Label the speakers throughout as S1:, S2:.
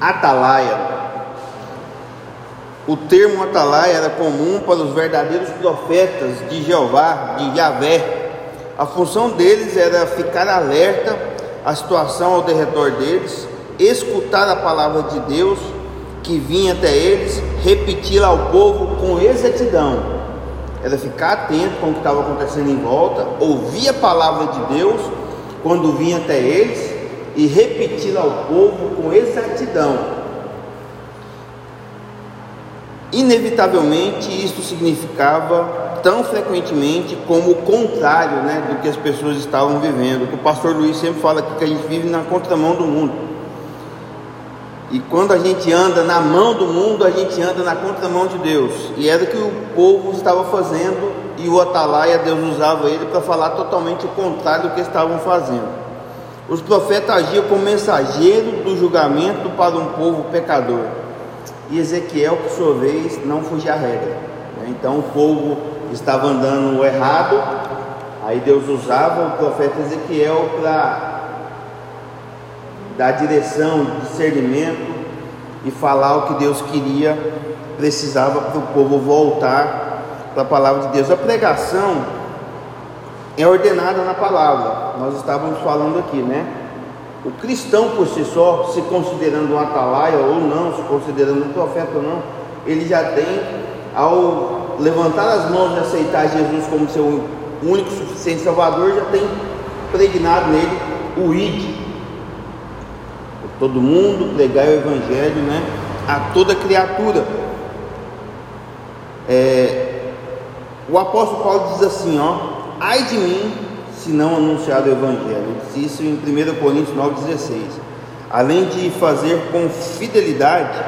S1: atalaia. O termo atalaia era comum para os verdadeiros profetas de Jeová, de Yahvé. A função deles era ficar alerta à situação ao derredor deles, escutar a palavra de Deus que vinha até eles, repeti-la ao povo com exatidão. Era ficar atento com o que estava acontecendo em volta, ouvir a palavra de Deus quando vinha até eles e repeti-la ao povo com exatidão. Inevitavelmente, isso significava tão frequentemente como o contrário né, do que as pessoas estavam vivendo. O pastor Luiz sempre fala aqui que a gente vive na contramão do mundo. E quando a gente anda na mão do mundo, a gente anda na contramão de Deus. E era o que o povo estava fazendo, e o Atalaia, Deus usava ele para falar totalmente o contrário do que estavam fazendo. Os profetas agiam como mensageiro do julgamento para um povo pecador e Ezequiel, por sua vez, não fugia à regra. Né? Então o povo estava andando errado, aí Deus usava o profeta Ezequiel para dar direção, discernimento e falar o que Deus queria, precisava para o povo voltar para a palavra de Deus. A pregação é ordenada na palavra, nós estávamos falando aqui, né? O cristão por si só, se considerando um atalaia ou não, se considerando um profeta ou não, ele já tem, ao levantar as mãos e aceitar Jesus como seu único suficiente Salvador, já tem pregnado nele o id. Todo mundo pregar o Evangelho né, a toda criatura. É, o apóstolo Paulo diz assim: ó, ai de mim se não anunciar o Evangelho. Isso em 1 Coríntios 9,16. Além de fazer com fidelidade,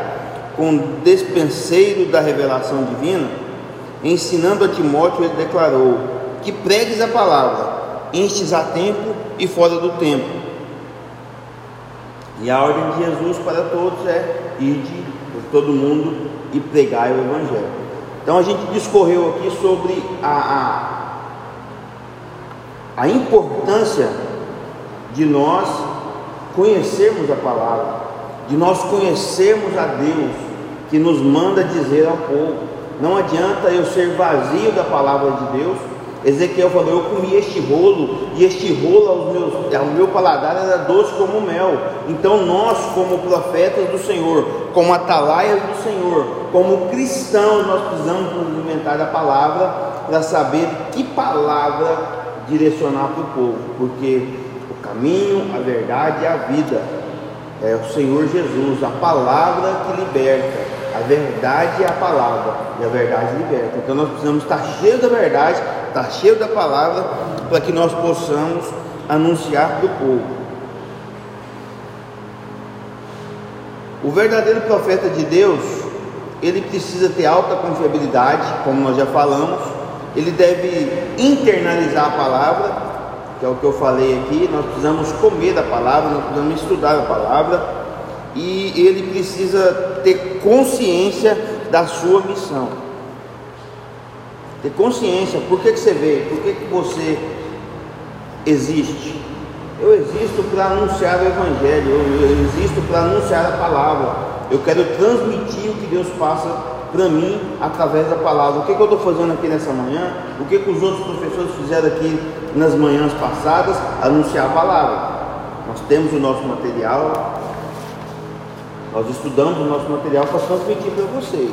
S1: com despenseiro da revelação divina, ensinando a Timóteo, ele declarou: que pregues a palavra, enstes a tempo e fora do tempo. E a ordem de Jesus para todos é: ide por todo mundo e pregai o Evangelho. Então a gente discorreu aqui sobre a, a a importância de nós conhecermos a palavra, de nós conhecermos a Deus que nos manda dizer ao povo. Não adianta eu ser vazio da palavra de Deus. Ezequiel falou: Eu comi este rolo, e este rolo ao, meus, ao meu paladar era doce como mel. Então, nós, como profetas do Senhor, como atalaias do Senhor, como cristãos, nós precisamos nos alimentar da palavra para saber que palavra direcionar para o povo, porque o caminho, a verdade e a vida é o Senhor Jesus, a palavra que liberta. A verdade é a palavra e a verdade liberta. Então nós precisamos estar cheios da verdade, estar cheios da palavra, para que nós possamos anunciar para o povo. O verdadeiro profeta de Deus, ele precisa ter alta confiabilidade, como nós já falamos, ele deve internalizar a palavra, que é o que eu falei aqui. Nós precisamos comer da palavra, nós precisamos estudar a palavra, e ele precisa ter consciência da sua missão. Ter consciência, por que, que você veio? Por que, que você existe? Eu existo para anunciar o Evangelho, eu, existo para anunciar a palavra. Eu quero transmitir o que Deus passa para mim através da palavra. O que, que eu estou fazendo aqui nessa manhã? O que, que os outros professores fizeram aqui nas manhãs passadas? Anunciar a palavra. Nós temos o nosso material, nós estudamos o nosso material para transmitir para vocês.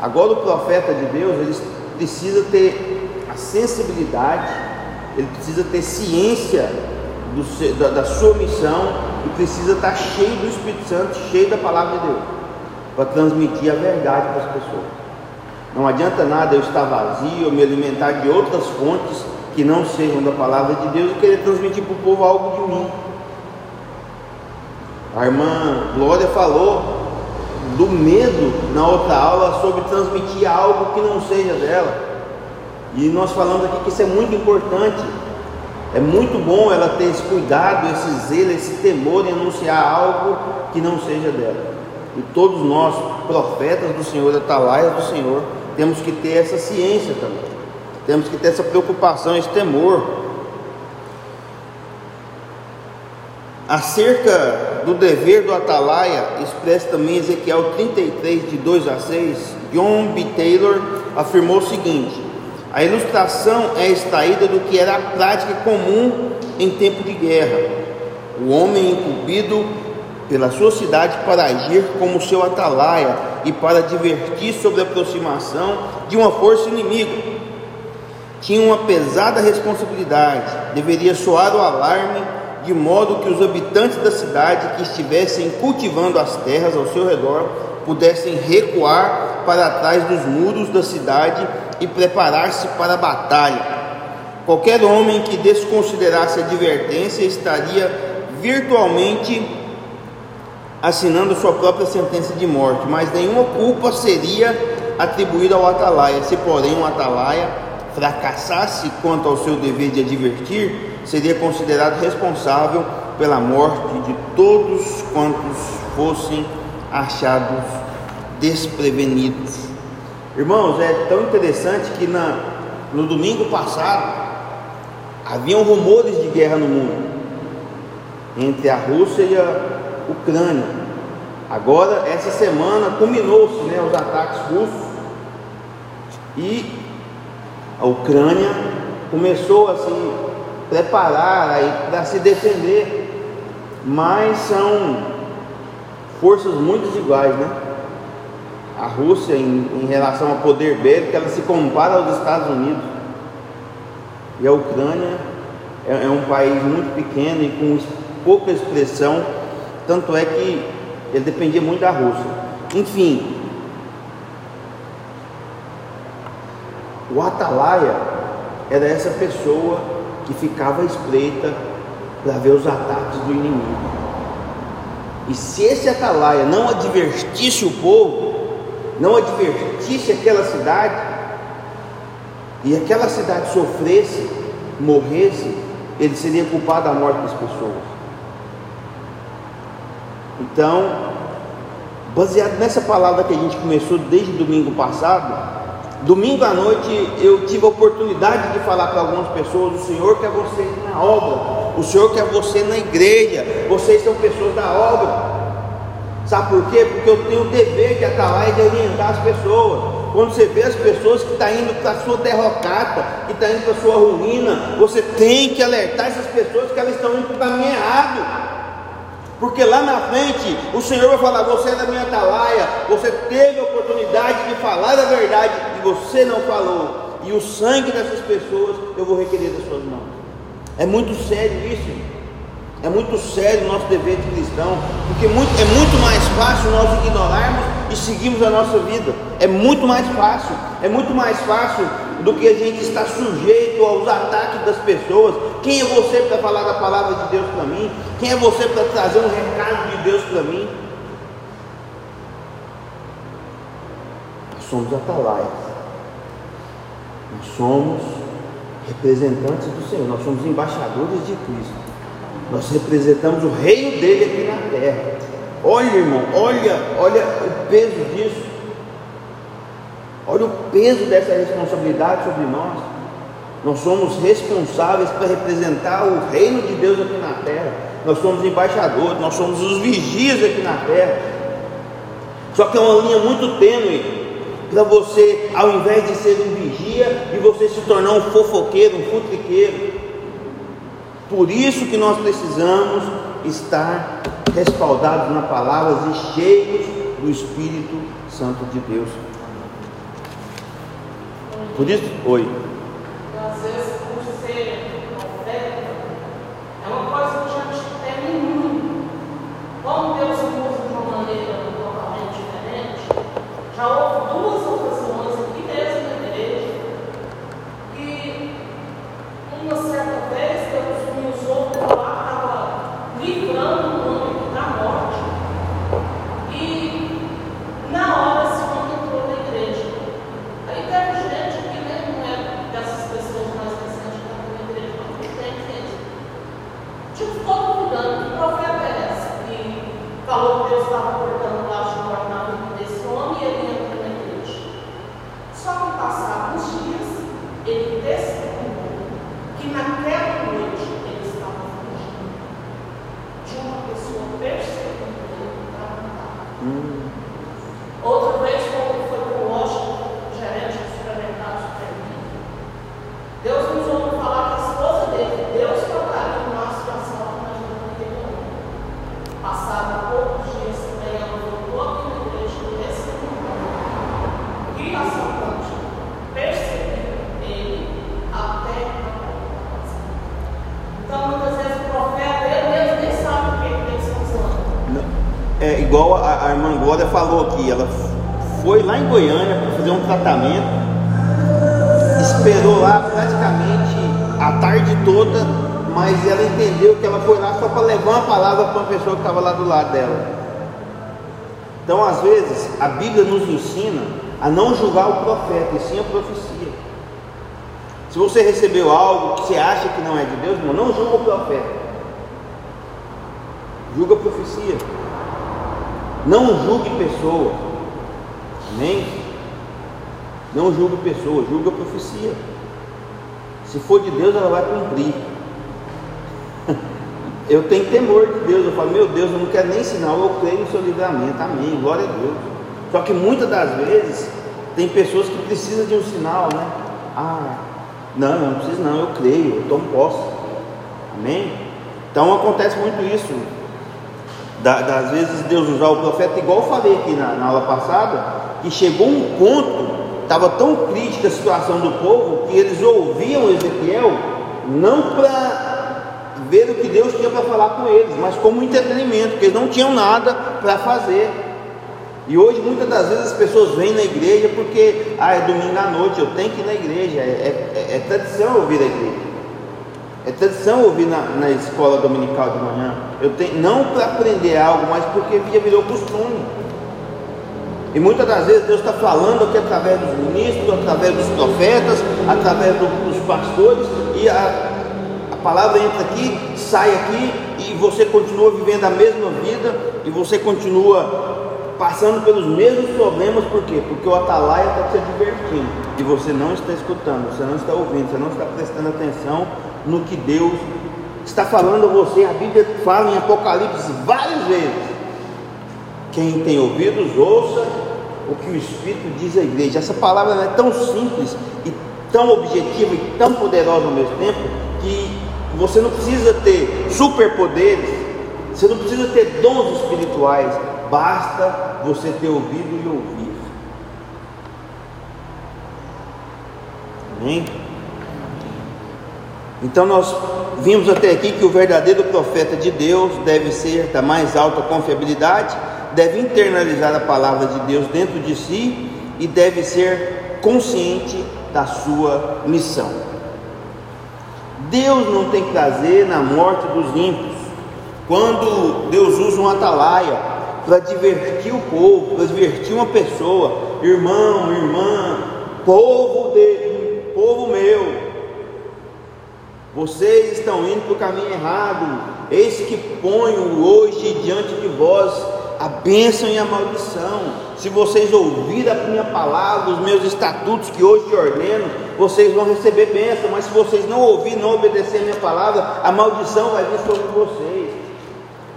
S1: Agora o profeta de Deus, ele precisa ter a sensibilidade, ele precisa ter ciência do, da, da sua missão e precisa estar cheio do Espírito Santo, cheio da palavra de Deus para transmitir a verdade para as pessoas. Não adianta nada eu estar vazio, eu me alimentar de outras fontes que não sejam da palavra de Deus e querer transmitir para o povo algo de mim. A irmã Glória falou do medo na outra aula sobre transmitir algo que não seja dela. E nós falamos aqui que isso é muito importante. É muito bom ela ter esse cuidado, esse zelo, esse temor em anunciar algo que não seja dela. E todos nós, profetas do Senhor, atalaias do Senhor, temos que ter essa ciência também. Temos que ter essa preocupação, esse temor. Acerca do dever do atalaia, expressa também Ezequiel 33, de 2 a 6, John B. Taylor afirmou o seguinte: a ilustração é extraída do que era a prática comum em tempo de guerra. O homem incumbido pela sua cidade para agir como seu atalaia e para advertir sobre a aproximação de uma força inimiga. Tinha uma pesada responsabilidade, deveria soar o alarme de modo que os habitantes da cidade que estivessem cultivando as terras ao seu redor pudessem recuar para trás dos muros da cidade e preparar-se para a batalha. Qualquer homem que desconsiderasse a advertência estaria virtualmente assinando sua própria sentença de morte, mas nenhuma culpa seria atribuída ao atalaia. Se, porém, um atalaia fracassasse quanto ao seu dever de advertir, seria considerado responsável pela morte de todos quantos fossem achados desprevenidos. Irmãos, é tão interessante que na, no domingo passado haviam rumores de guerra no mundo entre a Rússia e a Ucrânia. Agora, essa semana, culminou-se né, os ataques russos e a Ucrânia começou a se preparar para se defender, mas são forças muito desiguais, né? A Rússia, em, em relação ao poder bélico, ela se compara aos Estados Unidos. E a Ucrânia é, é um país muito pequeno e com pouca expressão, tanto é que ele dependia muito da Rússia. Enfim, o Atalaia era essa pessoa que ficava espreita para ver os ataques do inimigo. E se esse atalaia não advertisse o povo, não advertisse aquela cidade, e aquela cidade sofresse, morresse, ele seria culpado da morte das pessoas. Então, baseado nessa palavra que a gente começou desde domingo passado, Domingo à noite eu tive a oportunidade de falar para algumas pessoas: o Senhor quer você na obra, o Senhor quer você na igreja, vocês são pessoas da obra. Sabe por quê? Porque eu tenho o dever de lá e de orientar as pessoas. Quando você vê as pessoas que estão tá indo para a sua derrocata, que estão tá indo para a sua ruína, você tem que alertar essas pessoas que elas estão indo para o caminho errado. Porque lá na frente o Senhor vai falar: Você é da minha atalaia, você teve a oportunidade de falar a verdade e você não falou. E o sangue dessas pessoas eu vou requerer das suas mãos. É muito sério isso. É muito sério o nosso dever de cristão, porque muito, é muito mais fácil nós ignorarmos e seguirmos a nossa vida. É muito mais fácil, é muito mais fácil do que a gente estar sujeito aos ataques das pessoas. Quem é você para falar da palavra de Deus para mim? Quem é você para trazer um recado de Deus para mim? Nós somos atalaias. Nós somos representantes do Senhor. Nós somos embaixadores de Cristo. Nós representamos o reino dele aqui na terra. Olha, irmão, olha, olha o peso disso. Olha o peso dessa responsabilidade sobre nós. Nós somos responsáveis para representar o reino de Deus aqui na terra. Nós somos embaixadores, nós somos os vigias aqui na terra. Só que é uma linha muito tênue para você, ao invés de ser um vigia, e você se tornar um fofoqueiro, um futriqueiro. Por isso que nós precisamos estar respaldados na palavra e cheios do Espírito Santo de Deus. Por isso, oi.
S2: Às vezes, por ser profeta, é uma coisa que já tem em mim. Como Deus usa de uma maneira totalmente diferente, já houve duas ocasiões aqui mesmo na igreja que uma certa vez Deus me usou para lá, estava livrando um homem da morte. E na hora esse homem entrou na igreja. Aí teve gente que né, não é dessas pessoas mais recentes que estão na igreja,
S1: Hum.
S2: Outra vez, quando foi para o Washington, gerente de supermercado supermercado, Deus nos ouviu falar que a esposa dele, Deus tocaria numa situação que nós não entendemos. Passaram poucos dias, também ela voltou aqui na igreja e recebeu. Criação contínua. Perseguiu ele até a morte. Então, muitas vezes o profeta, ele mesmo nem sabe o que que eles estão falando.
S1: É igual a, a irmã Glória falou aqui, ela foi lá em Goiânia para fazer um esperou lá praticamente a tarde toda, mas ela entendeu que ela foi lá só para levar uma palavra para uma pessoa que estava lá do lado dela. Então, às vezes, a Bíblia nos ensina a não julgar o profeta, e sim a profecia. Se você recebeu algo que você acha que não é de Deus, não julga o profeta. Julga a profecia. Não julgue pessoa. Não julgue pessoa, julga a profecia. Se for de Deus, ela vai cumprir. Eu tenho temor de Deus. Eu falo, meu Deus, eu não quero nem sinal, eu creio no seu livramento. Amém. Glória a Deus. Só que muitas das vezes tem pessoas que precisam de um sinal, né? Ah, não, não preciso não, eu creio, eu tomo posse. Amém? Então acontece muito isso. Da, das vezes Deus usar o profeta, igual eu falei aqui na, na aula passada, que chegou um ponto, estava tão crítica a situação do povo, que eles ouviam Ezequiel não para ver o que Deus tinha para falar com eles, mas como entretenimento, porque eles não tinham nada para fazer. E hoje muitas das vezes as pessoas vêm na igreja porque ah, é domingo à noite, eu tenho que ir na igreja, é, é, é tradição ouvir a igreja. É tradição ouvir na, na escola dominical de manhã. Eu tenho, não para aprender algo, mas porque já virou costume. E muitas das vezes Deus está falando aqui através dos ministros, através dos profetas, através do, dos pastores, e a, a palavra entra aqui, sai aqui, e você continua vivendo a mesma vida, e você continua passando pelos mesmos problemas, por quê? Porque o atalaia está te advertindo, e você não está escutando, você não está ouvindo, você não está prestando atenção no que Deus está falando a você. A Bíblia fala em Apocalipse várias vezes. Quem tem ouvidos, ouça o que o Espírito diz à igreja. Essa palavra é tão simples e tão objetiva e tão poderosa ao mesmo tempo que você não precisa ter superpoderes, você não precisa ter dons espirituais, basta você ter ouvido e ouvir. Amém? Então nós vimos até aqui que o verdadeiro profeta de Deus deve ser da mais alta confiabilidade, deve internalizar a palavra de Deus dentro de si e deve ser consciente da sua missão. Deus não tem prazer na morte dos ímpios. Quando Deus usa um atalaia para divertir o povo, para divertir uma pessoa, irmão, irmã, povo de povo meu, vocês estão indo para o caminho errado. Eis que ponho hoje diante de vós a bênção e a maldição. Se vocês ouvirem a minha palavra, os meus estatutos que hoje te ordeno, vocês vão receber bênção. Mas se vocês não ouvirem, não obedecer a minha palavra, a maldição vai vir sobre vocês.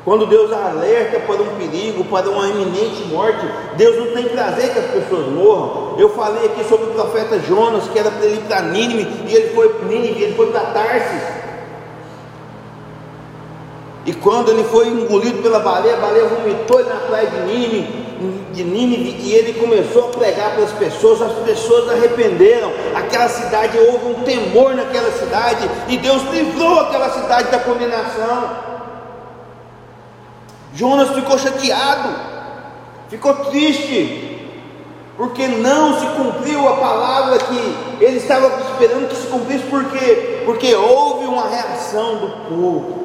S1: Quando Deus alerta para um perigo, para uma iminente morte, Deus não tem prazer que as pessoas morram. Eu falei aqui sobre o profeta Jonas, que era para ele ir para Nínive, e ele foi para Nínive, ele foi para Tarsis. E quando ele foi engolido pela baleia, a baleia vomitou ele na praia de Nínive, de Nínive, e ele começou a pregar para as pessoas, as pessoas arrependeram. Aquela cidade, houve um temor naquela cidade, e Deus livrou aquela cidade da condenação. Jonas ficou chateado, ficou triste, porque não se cumpriu a palavra que ele estava esperando que se cumprisse, por quê? Porque houve uma reação do povo.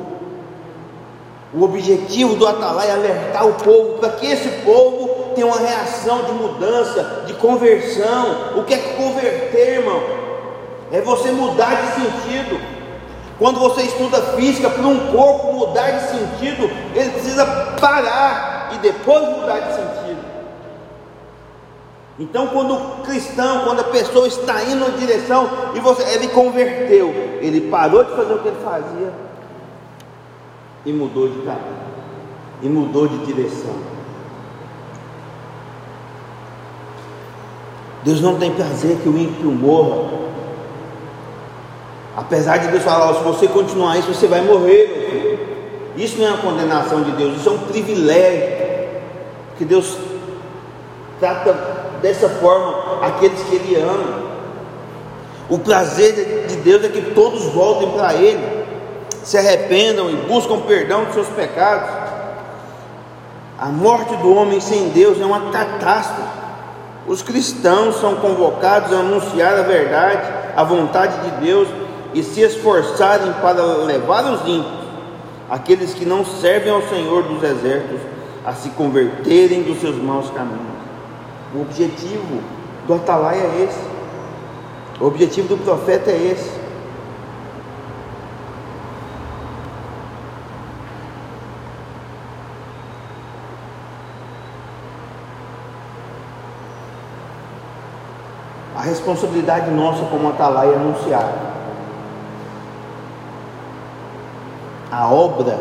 S1: O objetivo do Atalai é alertar o povo para que esse povo tenha uma reação de mudança, de conversão. O que é converter, irmão? É você mudar de sentido. Quando você estuda física, para um corpo mudar de sentido, ele precisa parar e depois mudar de sentido. Então, quando o cristão, quando a pessoa está indo na direção e você, ele converteu, ele parou de fazer o que ele fazia e mudou de caminho, e mudou de direção. Deus não tem prazer que o ímpio morra. Apesar de Deus falar, se você continuar isso, você vai morrer, meu filho. Isso não é uma condenação de Deus, isso é um privilégio. Que Deus trata dessa forma aqueles que Ele ama. O prazer de Deus é que todos voltem para Ele se arrependam e buscam perdão dos seus pecados. A morte do homem sem Deus é uma catástrofe. Os cristãos são convocados a anunciar a verdade, a vontade de Deus e se esforçarem para levar os ímpios, aqueles que não servem ao Senhor dos exércitos, a se converterem dos seus maus caminhos. O objetivo do Atalaia é esse. O objetivo do profeta é esse. Responsabilidade nossa como Atalaia é anunciar. A obra,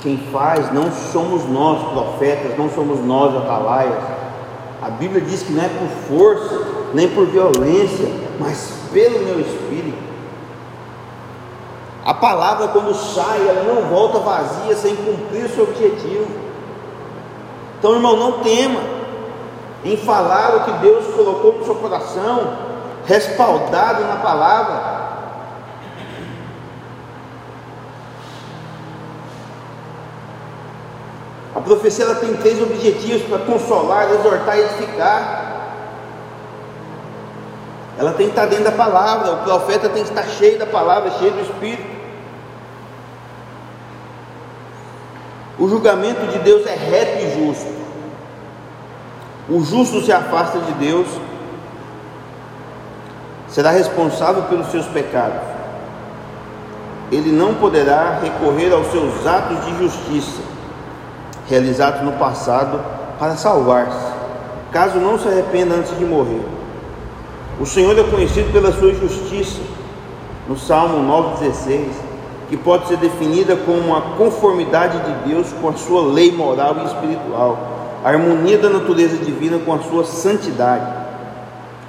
S1: quem faz não somos nós, profetas, não somos nós, Atalaias. A Bíblia diz que não é por força, nem por violência, mas pelo meu espírito. A palavra, quando sai, ela não volta vazia sem cumprir o seu objetivo. Então, irmão, não tema em falar o que Deus colocou no seu coração, respaldado na palavra. A profecia ela tem três objetivos para consolar, exortar e edificar. Ela tem que estar dentro da palavra, o profeta tem que estar cheio da palavra, cheio do Espírito. O julgamento de Deus é reto e justo. O justo se afasta de Deus, será responsável pelos seus pecados. Ele não poderá recorrer aos seus atos de justiça, realizados no passado, para salvar-se, caso não se arrependa antes de morrer. O Senhor é conhecido pela sua justiça, no Salmo 9,16, que pode ser definida como a conformidade de Deus com a sua lei moral e espiritual, a harmonia da natureza divina com a sua santidade.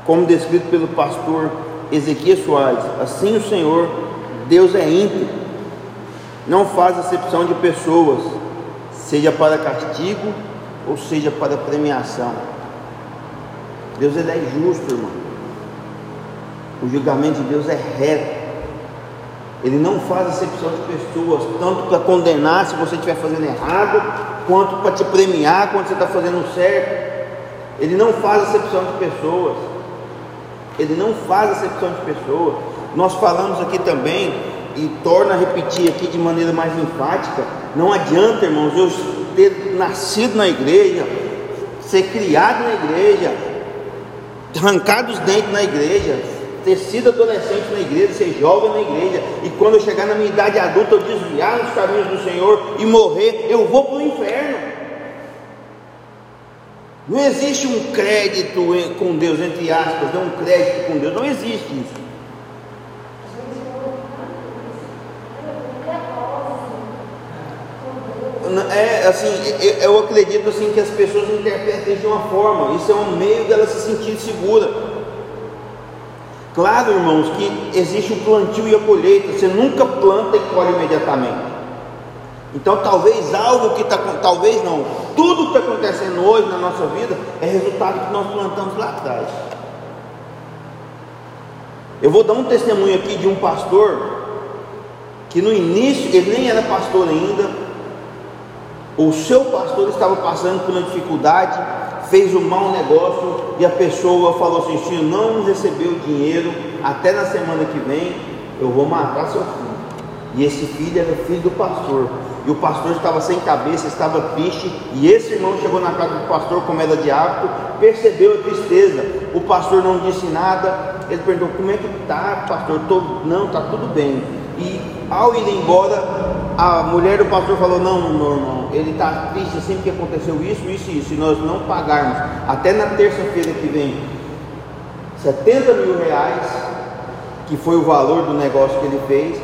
S1: Como descrito pelo pastor Ezequiel Soares, assim o Senhor, Deus é íntegro, não faz acepção de pessoas, seja para castigo ou seja para premiação. Deus ele é justo, irmão. O julgamento de Deus é reto. Ele não faz acepção de pessoas, tanto para condenar se você estiver fazendo errado, quanto para te premiar quando você está fazendo certo. Ele não faz acepção de pessoas. Ele não faz acepção de pessoas. Nós falamos aqui também, e torna a repetir aqui de maneira mais enfática: não adianta, irmãos, eu ter nascido na igreja, ser criado na igreja, arrancar os dentes na igreja, ter sido adolescente na igreja, ser jovem na igreja, e quando eu chegar na minha idade adulta, eu desviar nos caminhos do Senhor e morrer, eu vou para o inferno. Não existe um crédito com Deus, entre aspas, não um crédito com Deus, não existe isso. É assim, eu acredito assim que as pessoas interpretam de uma forma, isso é um meio dela se sentir segura. Claro, irmãos, que existe o plantio e a colheita, você nunca planta e colhe imediatamente. Então, talvez algo que está, talvez não, tudo que está acontecendo hoje na nossa vida é resultado que nós plantamos lá atrás. Eu vou dar um testemunho aqui de um pastor que no início ele nem era pastor ainda, o seu pastor estava passando por uma dificuldade, fez um mau negócio e a pessoa falou assim: se não recebeu o dinheiro até na semana que vem, eu vou matar seu filho. E esse filho era filho do pastor. E o pastor estava sem cabeça, estava triste. E esse irmão chegou na casa do pastor, como era de hábito, percebeu a tristeza. O pastor não disse nada. Ele perguntou: Como é que está, pastor? Tô... Não, está tudo bem. E ao ir embora, a mulher do pastor falou: Não, meu irmão, ele está triste sempre que aconteceu isso, isso e isso. Se nós não pagarmos até na terça-feira que vem 70 mil reais, que foi o valor do negócio que ele fez,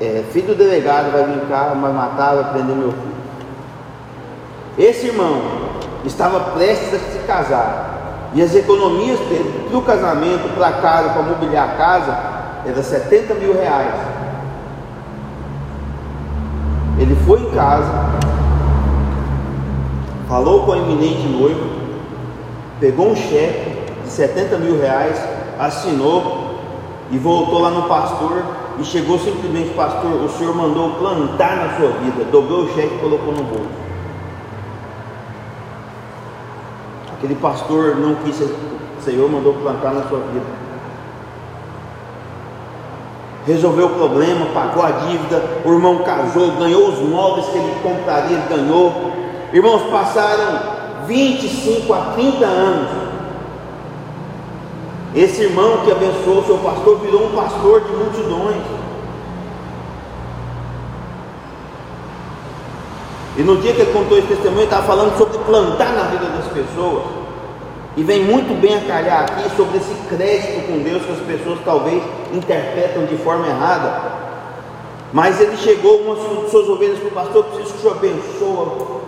S1: é, filho do delegado vai vir cá, vai matar, vai prender meu filho. Esse irmão estava prestes a se casar E as economias dele para o casamento, para casa, para mobiliar a casa, era 70 mil reais. Ele foi em casa, falou com a eminente noiva, pegou um cheque de 70 mil reais, assinou e voltou lá no pastor e chegou simplesmente, pastor, o senhor mandou plantar na sua vida, dobrou o cheque e colocou no bolso. Aquele pastor não quis, o Senhor mandou plantar na sua vida. Resolveu o problema, pagou a dívida, o irmão casou, ganhou os móveis que ele compraria, ganhou. Irmãos, passaram 25 a 30 anos. Esse irmão que abençoou o seu pastor virou um pastor de multidões. E no dia que ele contou esse testemunho, ele estava falando sobre plantar na vida das pessoas. E vem muito bem a calhar aqui sobre esse crédito com Deus que as pessoas talvez interpretam de forma errada. Mas ele chegou, uma de suas ovelhas para o pastor, preciso que o senhor abençoe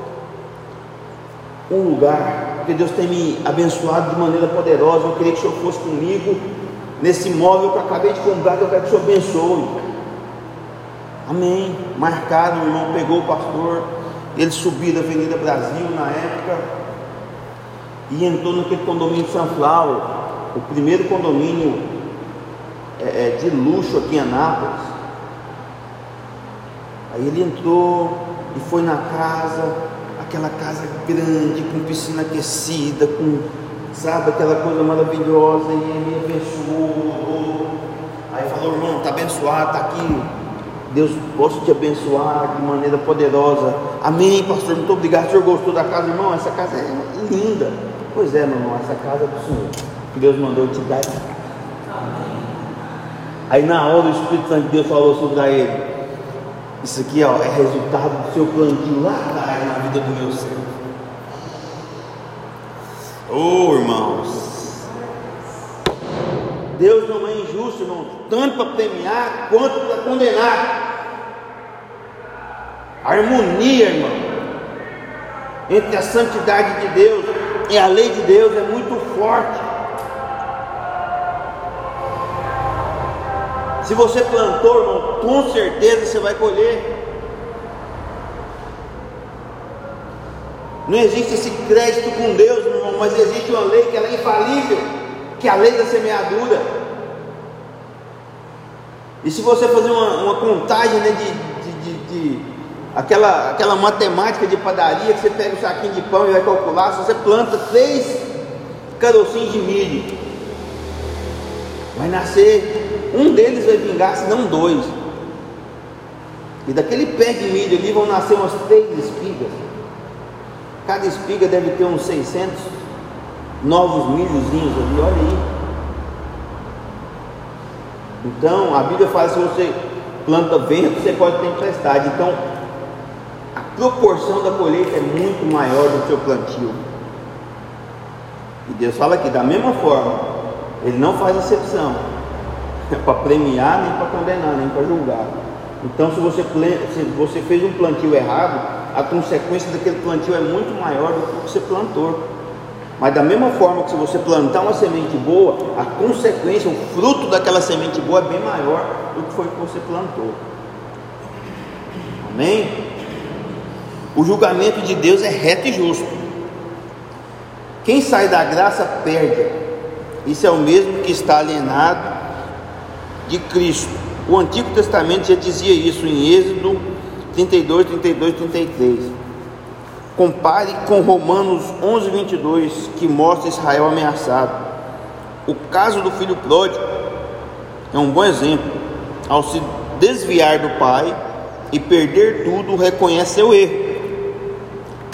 S1: um lugar, porque Deus tem me abençoado de maneira poderosa. Eu queria que o senhor fosse comigo nesse imóvel que eu acabei de comprar, que eu quero que o senhor abençoe. Amém. Marcaram, o irmão pegou o pastor, ele subiu da Avenida Brasil na época e entrou naquele condomínio Sunflower, o primeiro condomínio é, é, de luxo aqui em Anápolis. Aí ele entrou e foi na casa, aquela casa grande, com piscina aquecida, com, sabe, aquela coisa maravilhosa, e ele abençoou. Aí falou, irmão, está abençoado, está aqui. Deus possa te abençoar de maneira poderosa. Amém, pastor. Muito obrigado. O senhor gostou da casa, irmão? Essa casa é linda. Pois é, meu irmão, essa casa é do Senhor. Deus mandou te dar. Aí na hora o Espírito Santo de Deus falou sobre ele. Isso aqui ó, é resultado do seu plantio lá atrás na vida do meu servo. Oh, irmãos. Deus não é injusto, irmão, tanto para premiar quanto para condenar. harmonia, irmão, entre a santidade de Deus e a lei de Deus é muito forte. Se você plantou, irmão, com certeza você vai colher. Não existe esse crédito com Deus, meu irmão, mas existe uma lei que ela é infalível, que é a lei da semeadura. E se você fazer uma, uma contagem né, de, de, de, de, aquela, aquela matemática de padaria, que você pega um saquinho de pão e vai calcular, se você planta três carocinhos de milho, vai nascer um deles vai vingar, se não dois. E daquele pé de milho ali vão nascer umas três espigas. Cada espiga deve ter uns 600 novos milhozinhos ali, olha aí. Então, a Bíblia fala: se você planta vento, você pode ter tempestade. Então, proporção da colheita é muito maior do que o plantio. E Deus fala aqui, da mesma forma, Ele não faz exceção é para premiar, nem para condenar, nem para julgar. Então, se você, se você fez um plantio errado, a consequência daquele plantio é muito maior do que você plantou. Mas da mesma forma que se você plantar uma semente boa, a consequência, o fruto daquela semente boa é bem maior do que foi que você plantou. Amém? O julgamento de Deus é reto e justo. Quem sai da graça perde. Isso é o mesmo que está alienado de Cristo. O Antigo Testamento já dizia isso em Êxodo 32, 32, 33. Compare com Romanos 11, 22, que mostra Israel ameaçado. O caso do filho pródigo é um bom exemplo. Ao se desviar do pai e perder tudo, reconhece seu erro,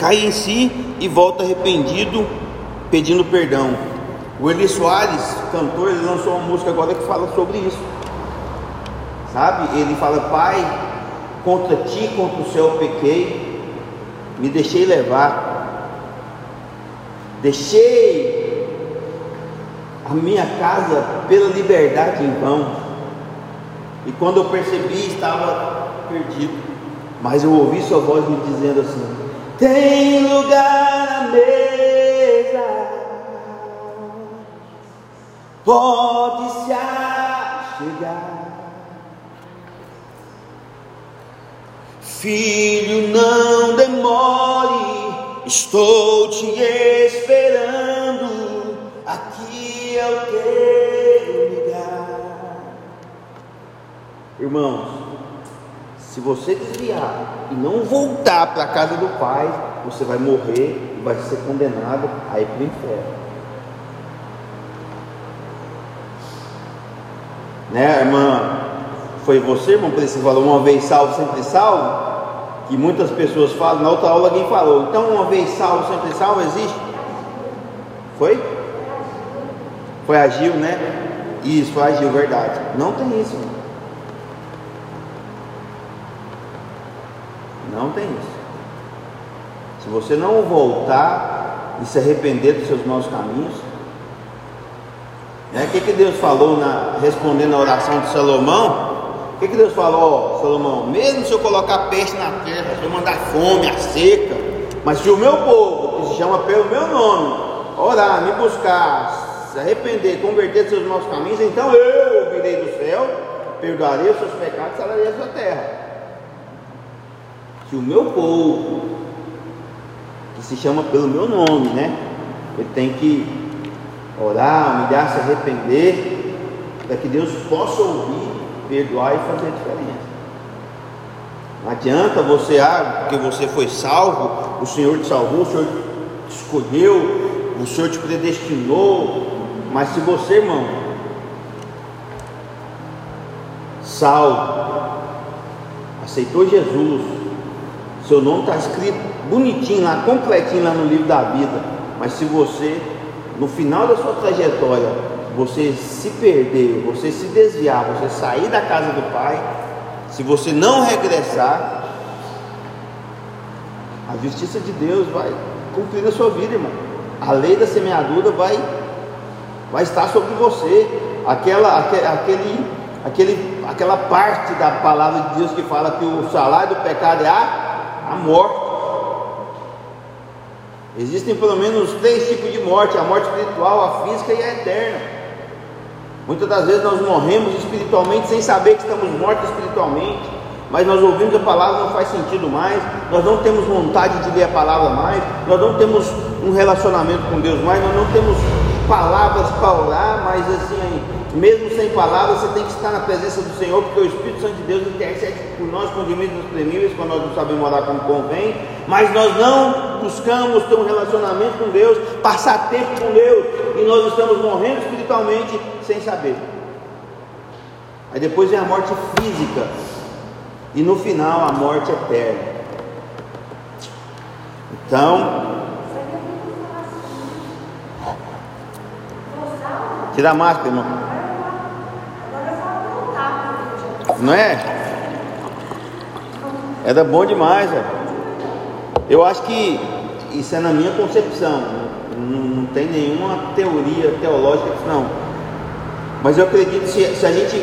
S1: cai em si e volta arrependido, pedindo perdão. O Eli Soares, cantor, ele lançou uma música agora que fala sobre isso. Sabe? Ele fala: Pai, contra ti, contra o céu pequei, me deixei levar, deixei a minha casa pela liberdade em vão. E quando eu percebi, estava perdido. Mas eu ouvi sua voz me dizendo assim: Tem lugar na mesa pode se achegar. Filho, não demore, estou te esperando. Aqui é o teu lugar. Irmãos, se você desviar e não voltar para a casa do Pai, você vai morrer e vai ser condenado a ir para o inferno. Né, irmã? Foi você, irmão, que falou uma vez salvo, sempre salvo? Que muitas pessoas falam, na outra aula alguém falou, então uma vez salvo, sempre salvo existe? Foi? Foi agil, né? Isso, agil, verdade. Não tem isso. Irmão. Não tem isso. Se você não voltar e se arrepender dos seus maus caminhos, né? O que, que Deus falou na, respondendo a oração de Salomão? O que, que Deus falou, Salomão? Mesmo se eu colocar peixe na terra, se eu mandar fome, a seca, mas se o meu povo, que se chama pelo meu nome, orar, me buscar, se arrepender, converter dos seus maus caminhos, então eu ouvirei do céu, perdoarei os seus pecados e sararei a sua terra. Se o meu povo, que se chama pelo meu nome, né? Ele tem que orar, humilhar, se arrepender, para que Deus possa ouvir, perdoar e fazer a diferença. Não adianta você, ah, porque você foi salvo, o Senhor te salvou, o Senhor te escolheu, o Senhor te predestinou, mas se você, irmão, salvo, aceitou Jesus, seu nome está escrito bonitinho lá, completinho lá no livro da vida, mas se você no final da sua trajetória, você se perder, você se desviar, você sair da casa do Pai, se você não regressar, a justiça de Deus vai cumprir na sua vida, irmão. A lei da semeadura vai, vai estar sobre você. Aquela, aquele, aquele, aquela parte da palavra de Deus que fala que o salário do pecado é a, a morte. Existem pelo menos três tipos de morte: a morte espiritual, a física e a eterna. Muitas das vezes nós morremos espiritualmente sem saber que estamos mortos espiritualmente, mas nós ouvimos a palavra não faz sentido mais, nós não temos vontade de ler a palavra mais, nós não temos um relacionamento com Deus mais, nós não temos palavras para orar, mas assim, mesmo sem palavras, você tem que estar na presença do Senhor, porque o Espírito Santo de Deus intercede por nós com diminutos temíveis, quando nós não sabemos orar como convém, mas nós não buscamos ter um relacionamento com Deus, passar tempo com Deus, e nós estamos morrendo espiritualmente sem saber. Aí depois vem a morte física, e no final a morte eterna. Então, tira a máscara, irmão. Não é? Era bom demais, velho. Eu acho que isso é na minha concepção. Não, não tem nenhuma teoria teológica disso, não. Mas eu acredito que se, se a gente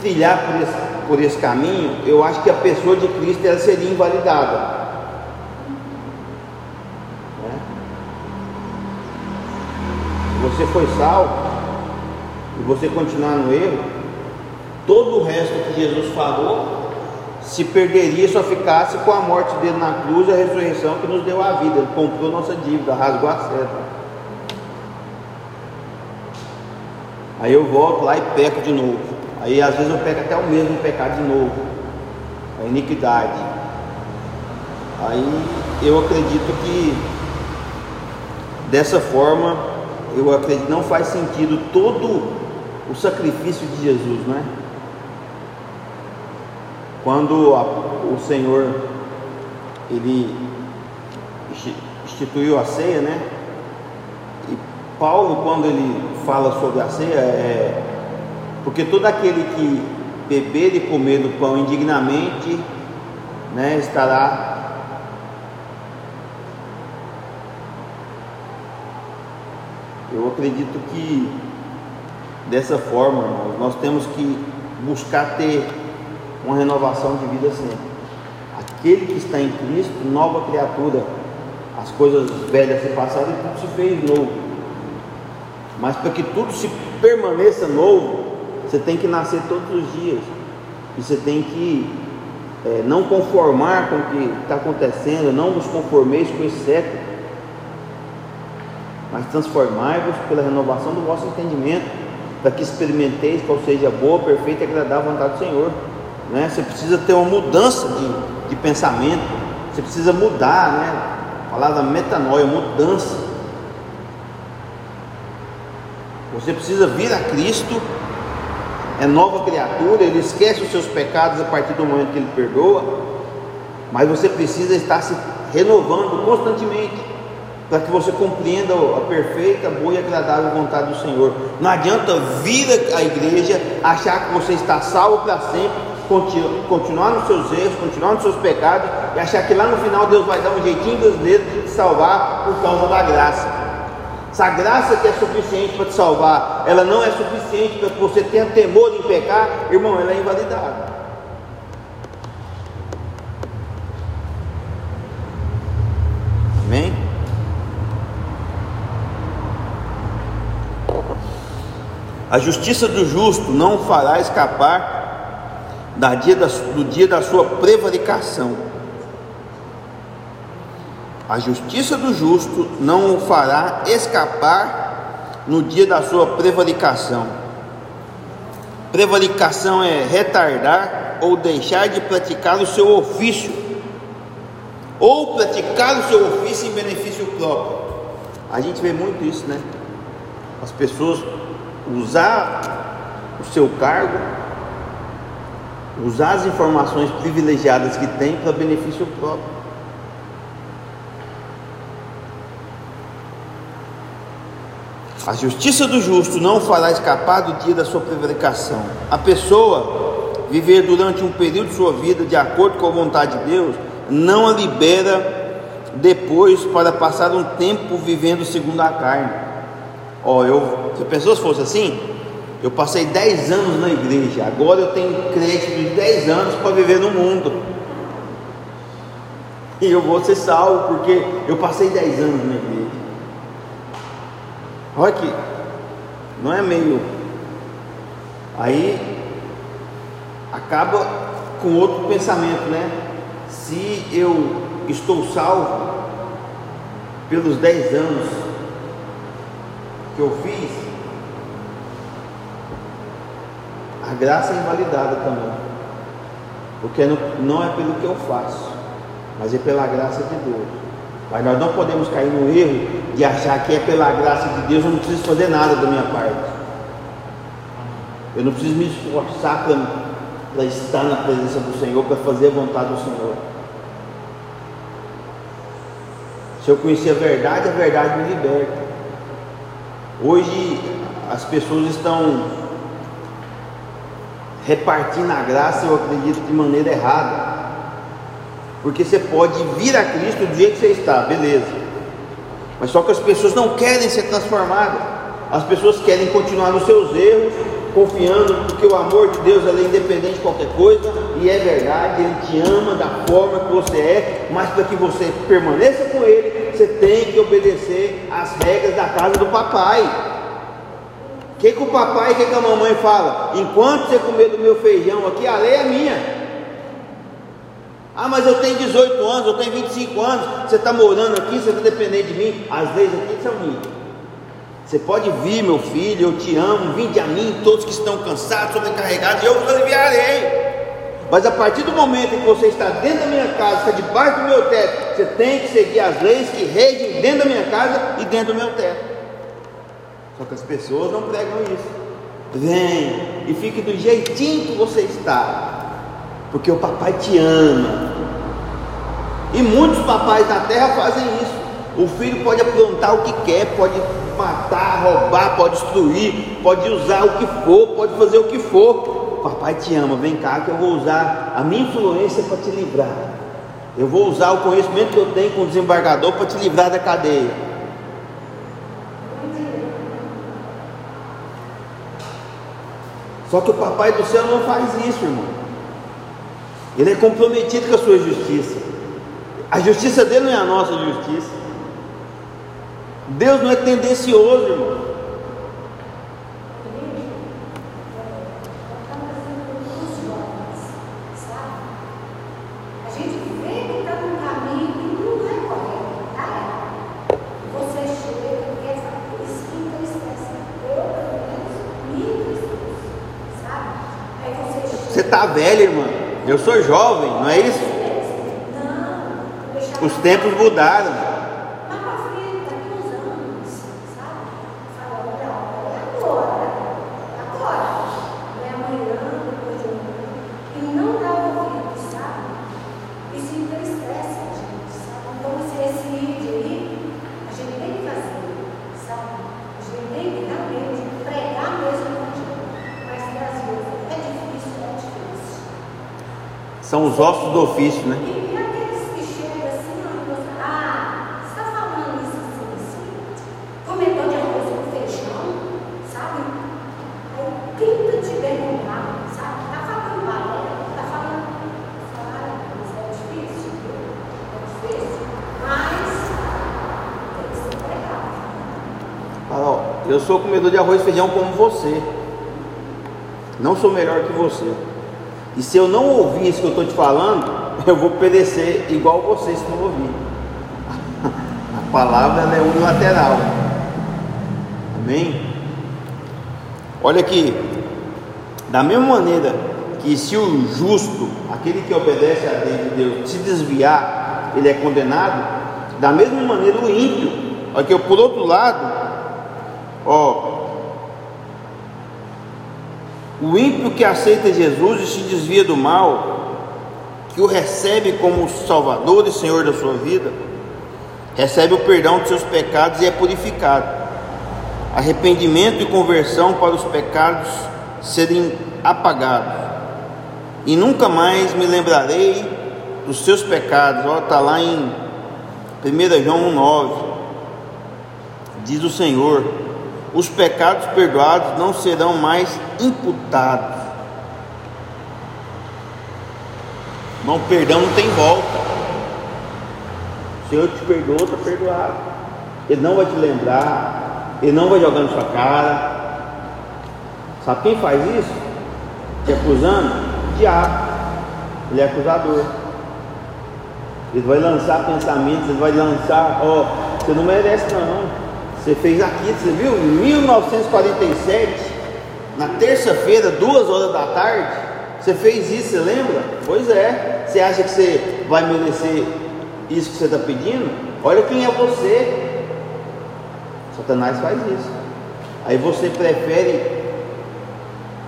S1: trilhar por esse, por esse caminho, eu acho que a pessoa de Cristo ela seria invalidada. Né? Você foi salvo e você continuar no erro, todo o resto que Jesus falou se perderia só ficasse com a morte dele na cruz e a ressurreição que nos deu a vida. Ele comprou nossa dívida, rasgou a seta. Aí eu volto lá e peco de novo. Aí às vezes eu peco até o mesmo pecado de novo. A iniquidade. Aí eu acredito que dessa forma eu acredito não faz sentido todo o sacrifício de Jesus, não é? Quando a, o Senhor ele instituiu a ceia, né? E Paulo, quando ele fala sobre a ceia, é porque todo aquele que beber e comer do pão indignamente, né, estará Eu acredito que dessa forma, nós temos que buscar ter uma renovação de vida sempre. Aquele que está em Cristo, nova criatura, as coisas velhas se passaram e tudo se fez novo. Mas para que tudo se permaneça novo, você tem que nascer todos os dias. E você tem que é, não conformar com o que está acontecendo, não vos conformeis com esse século, mas transformai-vos pela renovação do vosso entendimento, para que experimenteis qual seja a boa, perfeita e agradável vontade do Senhor. Né? Você precisa ter uma mudança de, de pensamento, você precisa mudar, né? A palavra metanoia, mudança. Você precisa vir a Cristo é nova criatura, ele esquece os seus pecados a partir do momento que ele perdoa, mas você precisa estar se renovando constantemente para que você compreenda a perfeita, boa e agradável vontade do Senhor. Não adianta vir à igreja, achar que você está salvo para sempre, continuar nos seus erros, continuar nos seus pecados e achar que lá no final Deus vai dar um jeitinho dos dedos de salvar por causa da graça. Se a graça que é suficiente para te salvar, ela não é suficiente para que você tenha temor em pecar, irmão, ela é invalidada. Amém? A justiça do justo não fará escapar da dia da, do dia da sua prevaricação a justiça do justo não o fará escapar no dia da sua prevaricação. Prevaricação é retardar ou deixar de praticar o seu ofício, ou praticar o seu ofício em benefício próprio. A gente vê muito isso, né? As pessoas usar o seu cargo, usar as informações privilegiadas que tem para benefício próprio. A justiça do justo não fará escapar do dia da sua prevaricação. A pessoa viver durante um período de sua vida de acordo com a vontade de Deus não a libera depois para passar um tempo vivendo segundo a carne. Ó, eu, se pessoas fosse assim, eu passei 10 anos na igreja, agora eu tenho crédito de 10 anos para viver no mundo. E eu vou ser salvo porque eu passei 10 anos na igreja. Olha aqui, não é meio. Aí acaba com outro pensamento, né? Se eu estou salvo pelos 10 anos que eu fiz, a graça é invalidada também. Porque não é pelo que eu faço, mas é pela graça de Deus. Mas nós não podemos cair no erro de achar que é pela graça de Deus, eu não preciso fazer nada da minha parte. Eu não preciso me esforçar para estar na presença do Senhor, para fazer a vontade do Senhor. Se eu conhecer a verdade, a verdade me liberta. Hoje as pessoas estão repartindo a graça, eu acredito, de maneira errada. Porque você pode vir a Cristo do jeito que você está, beleza. Mas só que as pessoas não querem ser transformadas. As pessoas querem continuar nos seus erros, confiando que o amor de Deus é independente de qualquer coisa, e é verdade, Ele te ama da forma que você é, mas para que você permaneça com Ele, você tem que obedecer às regras da casa do papai. O que, que o papai e que, que a mamãe fala? Enquanto você comer do meu feijão aqui, a lei é minha. Ah, mas eu tenho 18 anos, eu tenho 25 anos, você está morando aqui, você está dependendo de mim. As leis aqui são minhas. Você pode vir, meu filho, eu te amo, vinde a mim, todos que estão cansados, sobrecarregados, eu vos aliviarei. Mas a partir do momento em que você está dentro da minha casa, está debaixo do meu teto, você tem que seguir as leis que regem dentro da minha casa e dentro do meu teto. Só que as pessoas não pregam isso. Vem e fique do jeitinho que você está porque o papai te ama. E muitos papais na terra fazem isso. O filho pode aprontar o que quer, pode matar, roubar, pode destruir, pode usar o que for, pode fazer o que for. Papai te ama, vem cá que eu vou usar a minha influência para te livrar. Eu vou usar o conhecimento que eu tenho com o desembargador para te livrar da cadeia. Só que o papai do céu não faz isso, irmão. Ele é comprometido com a sua justiça. A justiça dele não é a nossa justiça. Deus não é tendencioso, irmão. está velha, irmã. Eu sou jovem, não é isso? Os tempos mudaram.
S3: Lá pra frente, daqui uns anos, sabe? Fala, olha, é agora, é agora. Não é amanhã, depois de amanhã. E não dá ouvido, sabe? Isso entristece a gente, sabe? Então, esse, esse vídeo aí, a gente tem que fazer, sabe? A gente tem que realmente pregar mesmo o evangelho. Mas, às vezes, é difícil, é difícil.
S1: São os ossos do ofício, né?
S3: E aqueles que chegam assim, ó, e você, ah, você está falando isso assim, assim, comedor de arroz com feijão, sabe? Aí tenta te perguntar, sabe? Está falando balé, está falando. Fala, mas é difícil, viu? É difícil, mas tem que ser pregado.
S1: Fala, ó, eu sou comedor de arroz e feijão como você. Não sou melhor que você. E se eu não ouvir isso que eu estou te falando, eu vou perecer igual você se não ouvir. A palavra é unilateral. Amém? Olha aqui. Da mesma maneira que se o justo, aquele que obedece a lei de Deus, se desviar, ele é condenado, da mesma maneira o ímpio, que por outro lado, ó, o ímpio que aceita Jesus e se desvia do mal, que o recebe como Salvador e Senhor da sua vida, recebe o perdão de seus pecados e é purificado. Arrependimento e conversão para os pecados serem apagados. E nunca mais me lembrarei dos seus pecados. Está lá em 1 João 1,9. Diz o Senhor: os pecados perdoados não serão mais imputados. Irmão, perdão não tem volta. O Senhor te perdoou, está perdoado. Ele não vai te lembrar, Ele não vai jogar na sua cara. Sabe quem faz isso? Te acusando? Diabo. Ele é acusador. Ele vai lançar pensamentos, ele vai lançar, ó, você não merece não. Você fez aqui, você viu? Em 1947, na terça-feira, duas horas da tarde, você fez isso, você lembra? Pois é. Você acha que você vai merecer isso que você está pedindo? Olha quem é você. Satanás faz isso. Aí você prefere,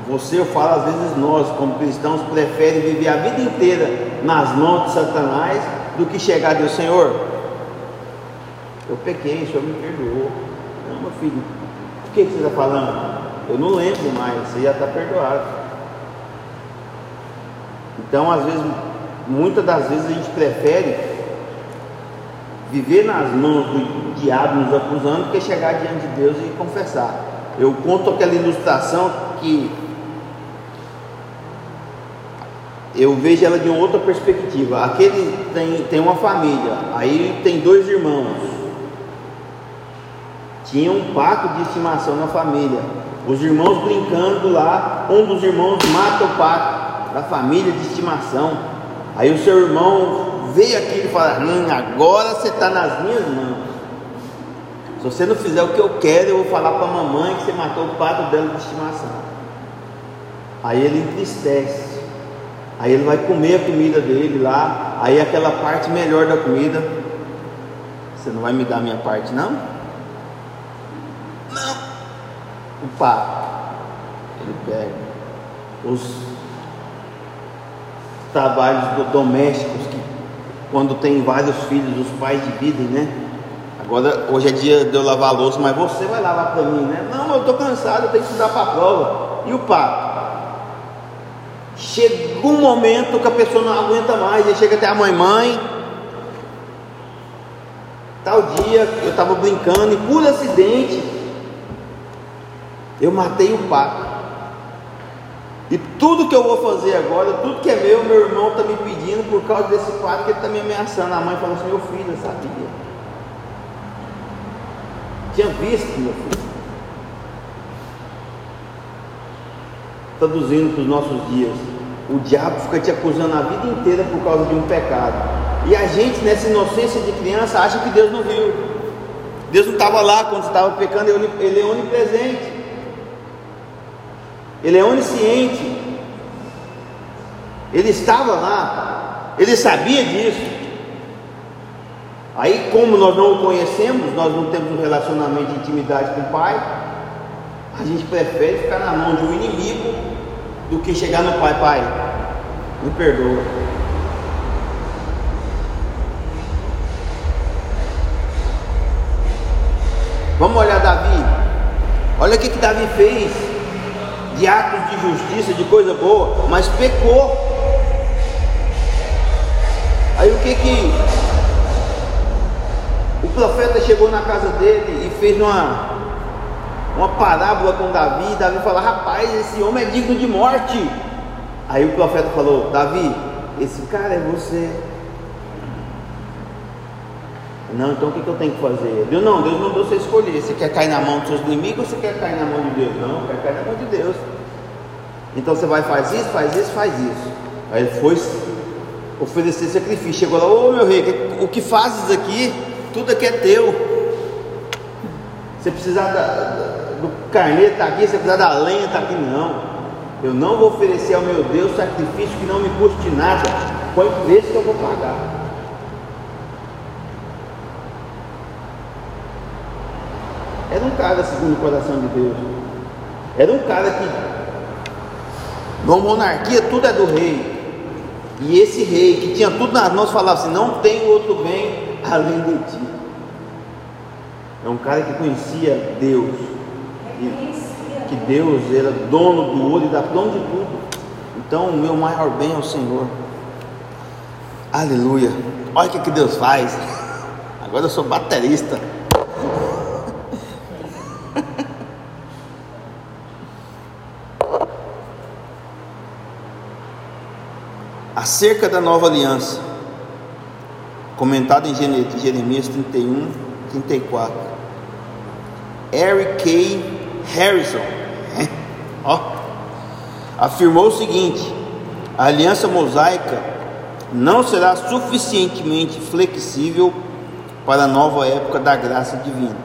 S1: você eu falo às vezes nós, como cristãos, prefere viver a vida inteira nas mãos de Satanás do que chegar a Deus, Senhor, eu pequei, o Senhor me perdoou. Não, meu filho, o que, que você está falando? Eu não lembro mais, você já está perdoado. Então, às vezes, muitas das vezes a gente prefere viver nas mãos do diabo nos acusando do que chegar diante de Deus e confessar. Eu conto aquela ilustração que eu vejo ela de outra perspectiva. Aquele tem, tem uma família, aí tem dois irmãos. Tinha um pato de estimação na família. Os irmãos brincando lá, um dos irmãos mata o pato da família de estimação. Aí o seu irmão vê aquilo e fala: hum, agora você está nas minhas mãos. Se você não fizer o que eu quero, eu vou falar para a mamãe que você matou o pato dela de estimação. Aí ele entristece. Aí ele vai comer a comida dele lá. Aí aquela parte melhor da comida. Você não vai me dar a minha parte? Não. O pato. Ele pega os trabalhos do- domésticos que quando tem vários filhos, os pais dividem, né? Agora, hoje é dia de eu lavar a louça, mas você vai lavar para mim, né? Não, eu estou cansado, eu tenho que estudar para a prova. E o pato? Chega um momento que a pessoa não aguenta mais, aí chega até a mãe, mãe. Tal dia eu estava brincando e por acidente eu matei o pato. E tudo que eu vou fazer agora, tudo que é meu, meu irmão está me pedindo por causa desse pato que ele está me ameaçando. A mãe falou assim: meu filho, eu sabia. Tinha visto, meu filho. Traduzindo para os nossos dias, o diabo fica te acusando a vida inteira por causa de um pecado. E a gente, nessa inocência de criança, acha que Deus não viu. Deus não estava lá quando estava pecando, ele é onipresente. Ele é onisciente. Ele estava lá, ele sabia disso. Aí, como nós não o conhecemos, nós não temos um relacionamento de intimidade com o Pai, a gente prefere ficar na mão de um inimigo do que chegar no Pai, Pai, me perdoa. Vamos olhar Davi. Olha o que, que Davi fez de atos de justiça, de coisa boa, mas pecou. Aí o que que o profeta chegou na casa dele e fez uma uma parábola com Davi, Davi falou: "Rapaz, esse homem é digno de morte". Aí o profeta falou: "Davi, esse cara é você". Não, então o que, eu tenho que fazer? Deus não, Deus mandou você escolher. Você quer cair na mão dos seus inimigos ou você quer cair na mão de Deus? Não, eu quero cair na mão de Deus. Então você vai, faz isso, faz isso, faz isso. Aí ele foi oferecer sacrifício. Chegou lá, ô meu rei, o que fazes aqui? Tudo aqui é teu. Você precisar da, do carneiro está aqui, você precisar da lenha está aqui, não. Eu não vou oferecer ao meu Deus sacrifício que não me custe nada. Põe preço que eu vou pagar. Era um cara segundo o coração de Deus. Era um cara que, numa monarquia, tudo é do rei. E esse rei que tinha tudo nas mãos falava assim: Não tem outro bem além de ti. É um cara que conhecia Deus. Que Deus era dono do ouro e da dono de tudo. Então, o meu maior bem é o Senhor. Aleluia. Olha o que, que Deus faz. Agora eu sou baterista. Acerca da nova aliança, comentado em Jeremias 31, 34. Eric K. Harrison ó, afirmou o seguinte: a aliança mosaica não será suficientemente flexível para a nova época da graça divina,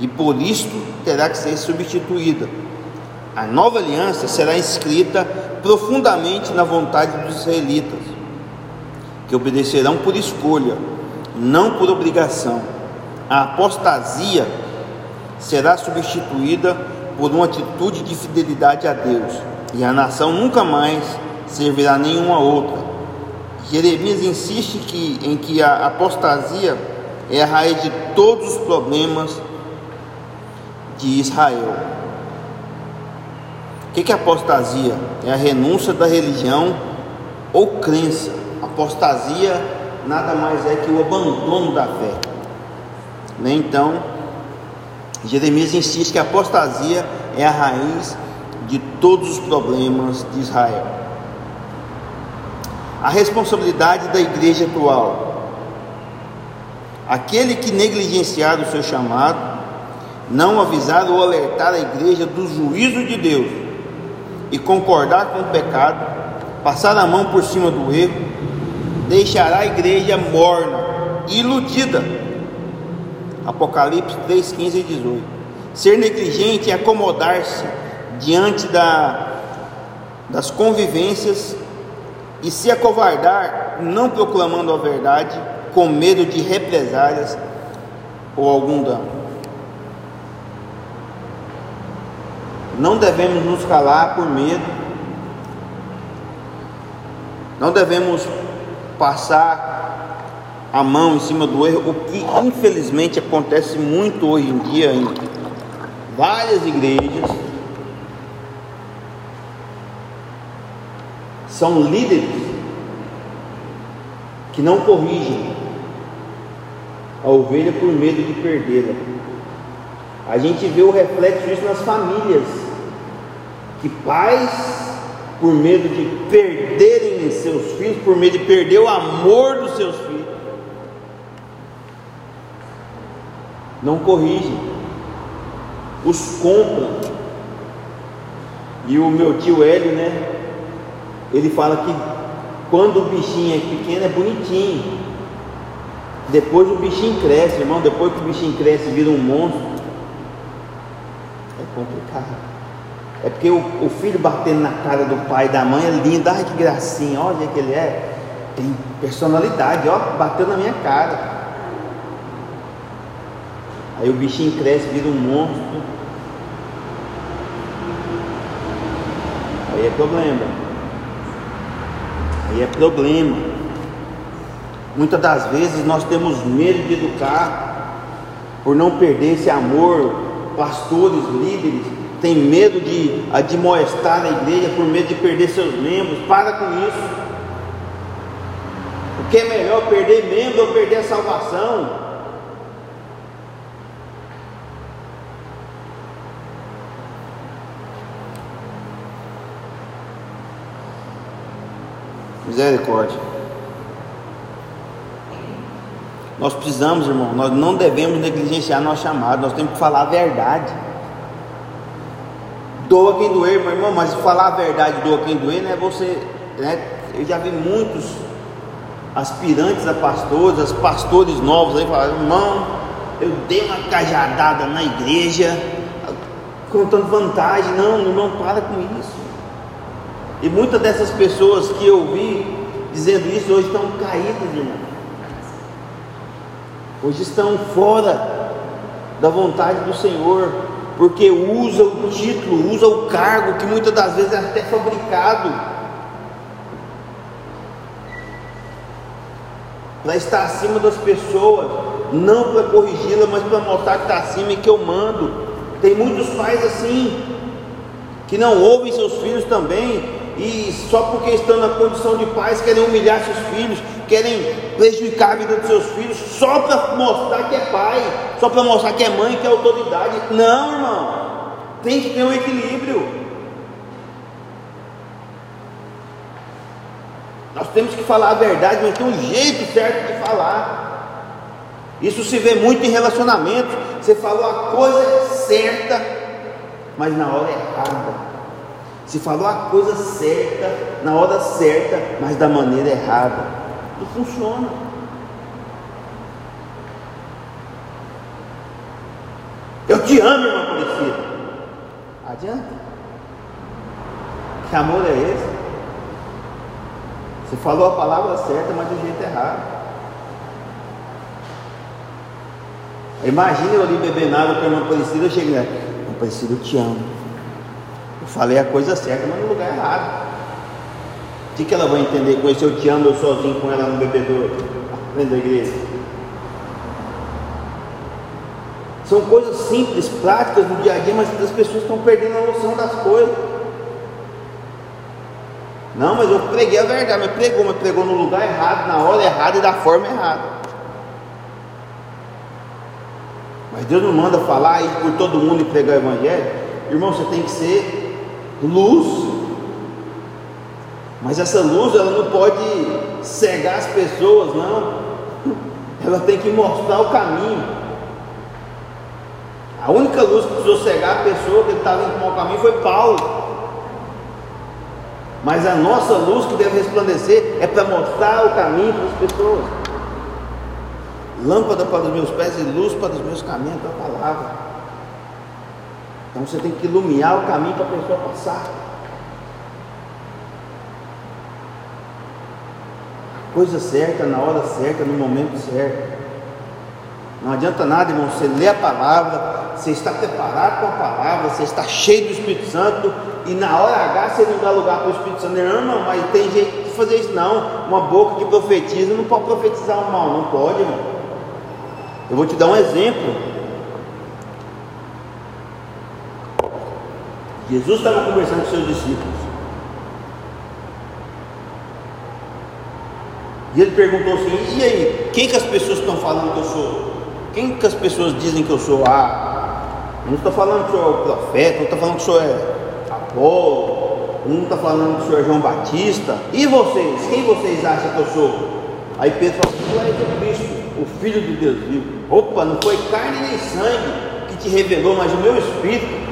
S1: e por isto terá que ser substituída. A nova aliança será escrita profundamente na vontade dos israelitas, que obedecerão por escolha, não por obrigação. A apostasia será substituída por uma atitude de fidelidade a Deus, e a nação nunca mais servirá nenhuma outra. Jeremias insiste que, em que a apostasia é a raiz de todos os problemas de Israel. O que é apostasia? É a renúncia da religião ou crença. Apostasia nada mais é que o abandono da fé. Né? Então, Jeremias insiste que a apostasia é a raiz de todos os problemas de Israel. A responsabilidade da igreja atual. Aquele que negligenciar o seu chamado, não avisar ou alertar a igreja do juízo de Deus, e concordar com o pecado, passar a mão por cima do erro, deixará a igreja morna, iludida. Apocalipse 3, 15 e 18. Ser negligente é acomodar-se diante da, das convivências e se acovardar, não proclamando a verdade, com medo de represálias ou algum dano. Não devemos nos calar por medo. Não devemos passar a mão em cima do erro, o que infelizmente acontece muito hoje em dia em várias igrejas. São líderes que não corrigem a ovelha por medo de perdê-la. A gente vê o reflexo disso nas famílias que pais, por medo de perderem seus filhos, por medo de perder o amor dos seus filhos, não corrigem, os compram. E o meu tio Hélio, né? Ele fala que quando o bichinho é pequeno é bonitinho. Depois o bichinho cresce, irmão. Depois que o bichinho cresce vira um monstro, é complicado. É porque o, o filho batendo na cara do pai e da mãe é lindo, ai que gracinha, olha que ele é. Tem personalidade, ó, bateu na minha cara. Aí o bichinho cresce, vira um monstro. Aí é problema. Aí é problema. Muitas das vezes nós temos medo de educar por não perder esse amor. Pastores, líderes, têm medo de admoestar a igreja por medo de perder seus membros. Para com isso. O que é melhor perder membro ou perder a salvação? Misericórdia. Nós precisamos, irmão, nós não devemos negligenciar nosso chamado, nós temos que falar a verdade. Doa quem doer, meu irmão, mas falar a verdade, doa quem doer, não é você, né? Eu já vi muitos aspirantes a pastores, pastores novos aí falando, irmão, eu dei uma cajadada na igreja, contando vantagem. Não, irmão, para com isso. E muitas dessas pessoas que eu vi dizendo isso hoje estão caídas, irmão. Hoje estão fora da vontade do Senhor, porque usa o título, usa o cargo que muitas das vezes é até fabricado para estar acima das pessoas, não para corrigi-la, mas para mostrar que está acima e que eu mando. Tem muitos pais assim, que não ouvem seus filhos também, e só porque estão na condição de pais querem humilhar seus filhos, querem prejudicar a vida dos seus filhos, só para mostrar que é pai, só para mostrar que é mãe, que é autoridade. Não, irmão, tem que ter um equilíbrio. Nós temos que falar a verdade, mas tem um jeito certo de falar. Isso se vê muito em relacionamento. Você falou a coisa certa, mas na hora errada. Se falou a coisa certa, na hora certa, mas da maneira errada. Funciona. Eu te amo, irmão Aparecida. Adianta. Que amor é esse? Você falou a palavra certa, mas do jeito errado. Imagina eu ali bebendo água com a irmã Aparecida, eu chego lá, irmã Aparecida, eu te amo. Eu falei a coisa certa, mas no lugar errado. Que, que ela vai entender com isso? Eu te amo, eu sozinho com ela no bebedouro, dentro da igreja. São coisas simples, práticas do dia a dia, mas as pessoas estão perdendo a noção das coisas. Não, mas eu preguei a verdade, mas pregou, mas pregou no lugar errado, na hora errada e da forma errada. Mas Deus não manda falar aí por todo mundo e pregar o Evangelho. Irmão, você tem que ser luz. Mas essa luz ela não pode cegar as pessoas, não. Ela tem que mostrar o caminho. A única luz que precisou cegar a pessoa que estava indo para o caminho foi Paulo. Mas a nossa luz que deve resplandecer é para mostrar o caminho para as pessoas. Lâmpada para os meus pés e luz para os meus caminhos, é a palavra. Então você tem que iluminar o caminho para a pessoa passar. Coisa certa, na hora certa, no momento certo. Não adianta nada, irmão, você lê a palavra, você está preparado com a palavra, você está cheio do Espírito Santo, e na hora H você não dá lugar para o Espírito Santo. Não, não, mas tem jeito de fazer isso, não. Uma boca que profetiza não pode profetizar o mal, não pode, irmão. Eu vou te dar um exemplo. Jesus estava conversando com seus discípulos. E ele perguntou assim: e aí, quem que as pessoas estão falando que eu sou? Quem que as pessoas dizem que eu sou? Ah, não está falando que o senhor é o profeta, não está falando que o senhor é Apolo, não está falando que o senhor é João Batista. E vocês? Quem vocês acham que eu sou? Aí Pedro falou: Tu és o Cristo, o Filho de Deus vivo. Opa, não foi carne nem sangue que te revelou, mas o meu Espírito.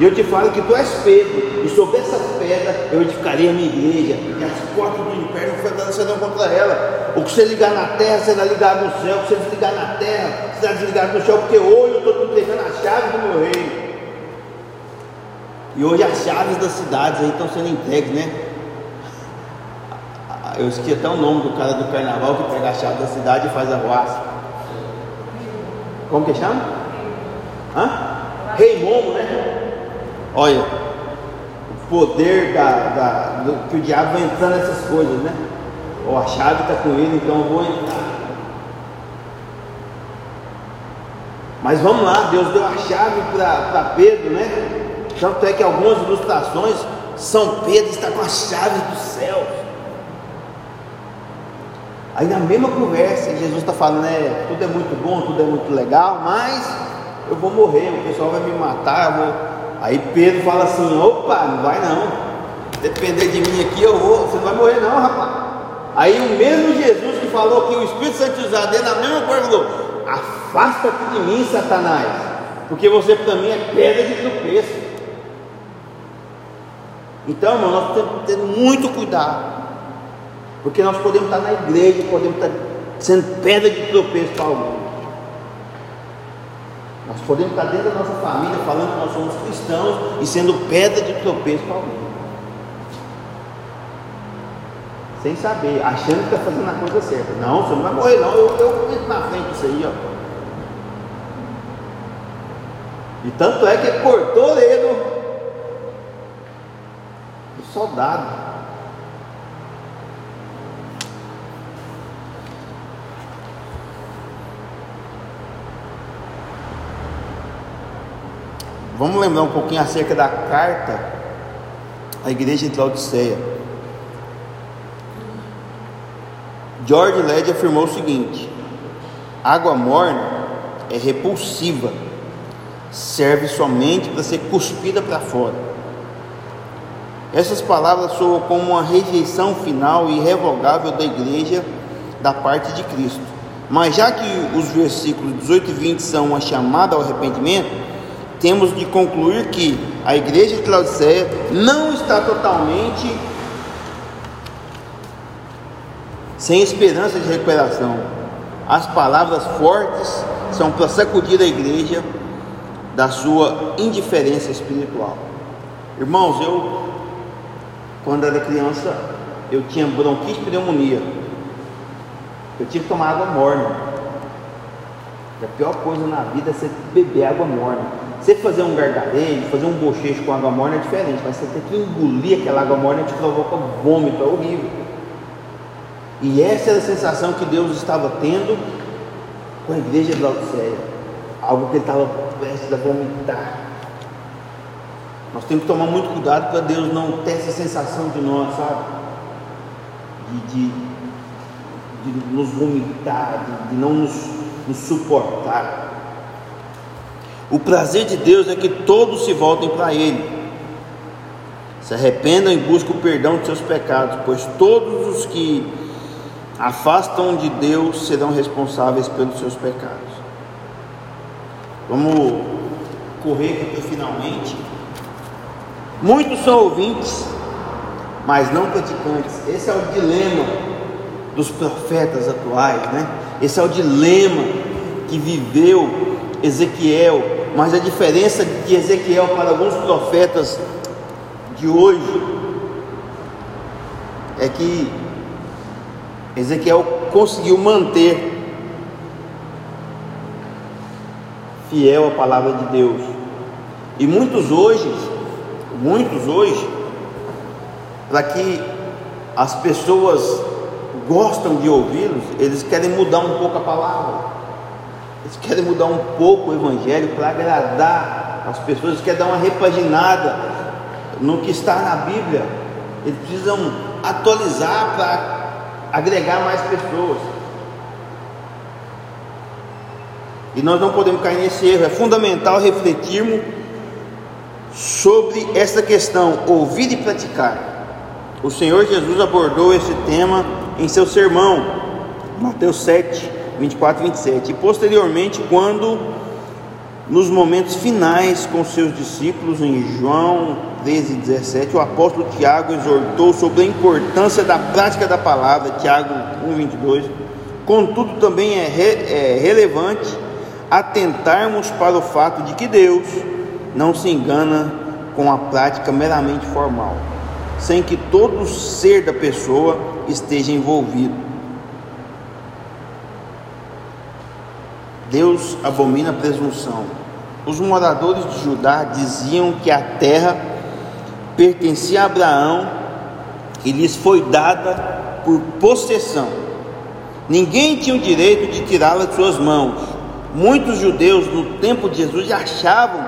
S1: E eu te falo que tu és Pedro, e sobre essa pedra eu edificarei a minha igreja, e as portas do inferno prevalecerão contra ela. O que você ligar na terra será ligado no céu, o que você desligar na terra será desligado no céu, porque hoje eu estou te entregando a chave do meu reino. E hoje as chaves das cidades aí estão sendo entregues, né? Eu esqueci até o nome do cara do carnaval que pega a chave da cidade e faz a roça. Como que chama? Hã? Rei Momo, né? Olha, o poder da, da, do, que o diabo vai entrando nessas coisas, né? Ou a chave está com ele, então eu vou entrar. Mas vamos lá, Deus deu a chave para Pedro, né? Tanto é que algumas ilustrações, São Pedro está com as chaves dos céus. Aí na mesma conversa, Jesus está falando, né? Tudo é muito bom, tudo é muito legal, mas eu vou morrer, o pessoal vai me matar, vou... Aí Pedro fala assim, opa, não vai não. Depender de mim aqui, eu vou, você não vai morrer não, rapaz. Aí o mesmo Jesus que falou que o Espírito Santo usar dele, na mesma coisa falou, afasta-te de mim, Satanás, porque você para mim é pedra de tropeço. Então, irmão, nós temos que ter muito cuidado. Porque nós podemos estar na igreja, podemos estar sendo pedra de tropeço para alguém. Nós podemos estar dentro da nossa família falando que nós somos cristãos e sendo pedra de tropeço para alguém. Sem saber, achando que está fazendo a coisa certa. Não, você não vai morrer não, eu, eu entro na frente disso aí, ó. E tanto é que cortou o dedo soldado. Vamos lembrar um pouquinho acerca da carta à igreja de Laodiceia. George Led afirmou o seguinte: água morna é repulsiva, serve somente para ser cuspida para fora. Essas palavras soam como uma rejeição final e irrevogável da igreja da parte de Cristo. Mas já que os versículos 18 e 20 são uma chamada ao arrependimento, temos de concluir que a igreja de Laodiceia não está totalmente sem esperança de recuperação. As palavras fortes são para sacudir a igreja da sua indiferença espiritual. Irmãos, eu quando era criança, eu tinha bronquite pneumonia. Eu tinha que tomar água morna. A pior coisa na vida é você beber água morna. Você fazer um gargarejo, fazer um bochecho com água morna é diferente, mas você ter que engolir aquela água morna te provoca vômito, é horrível. E essa era a sensação que Deus estava tendo com a igreja de Laodiceia. Algo que ele estava prestes a vomitar. Nós temos que tomar muito cuidado para Deus não ter essa sensação de nós, sabe? De, de, de nos vomitar, de, de não nos, nos suportar. O prazer de Deus é que todos se voltem para Ele, se arrependam e busquem o perdão de seus pecados, pois todos os que afastam de Deus serão responsáveis pelos seus pecados. Vamos correr aqui finalmente. Muitos são ouvintes, mas não praticantes. Esse é o dilema dos profetas atuais, né? Esse é o dilema que viveu Ezequiel. Mas a diferença de Ezequiel para alguns profetas de hoje é que Ezequiel conseguiu manter fiel a palavra de Deus. E muitos hoje muitos hoje, para que as pessoas gostam de ouvi-los, eles querem mudar um pouco a palavra, eles querem mudar um pouco o evangelho para agradar as pessoas, eles querem dar uma repaginada no que está na Bíblia, eles precisam atualizar para agregar mais pessoas. E nós não podemos cair nesse erro, é fundamental refletirmos sobre essa questão, ouvir e praticar. O Senhor Jesus abordou esse tema em seu sermão, Mateus 7, 24 e 27. E posteriormente, quando nos momentos finais com seus discípulos, em João 13, 17, o apóstolo Tiago exortou sobre a importância da prática da palavra, Tiago 1, 22. Contudo, também é, re, é relevante atentarmos para o fato de que Deus não se engana com a prática meramente formal, sem que todo ser da pessoa esteja envolvido. Deus abomina a presunção. Os moradores de Judá diziam que a terra pertencia a Abraão e lhes foi dada por possessão. Ninguém tinha o direito de tirá-la de suas mãos. Muitos judeus no tempo de Jesus achavam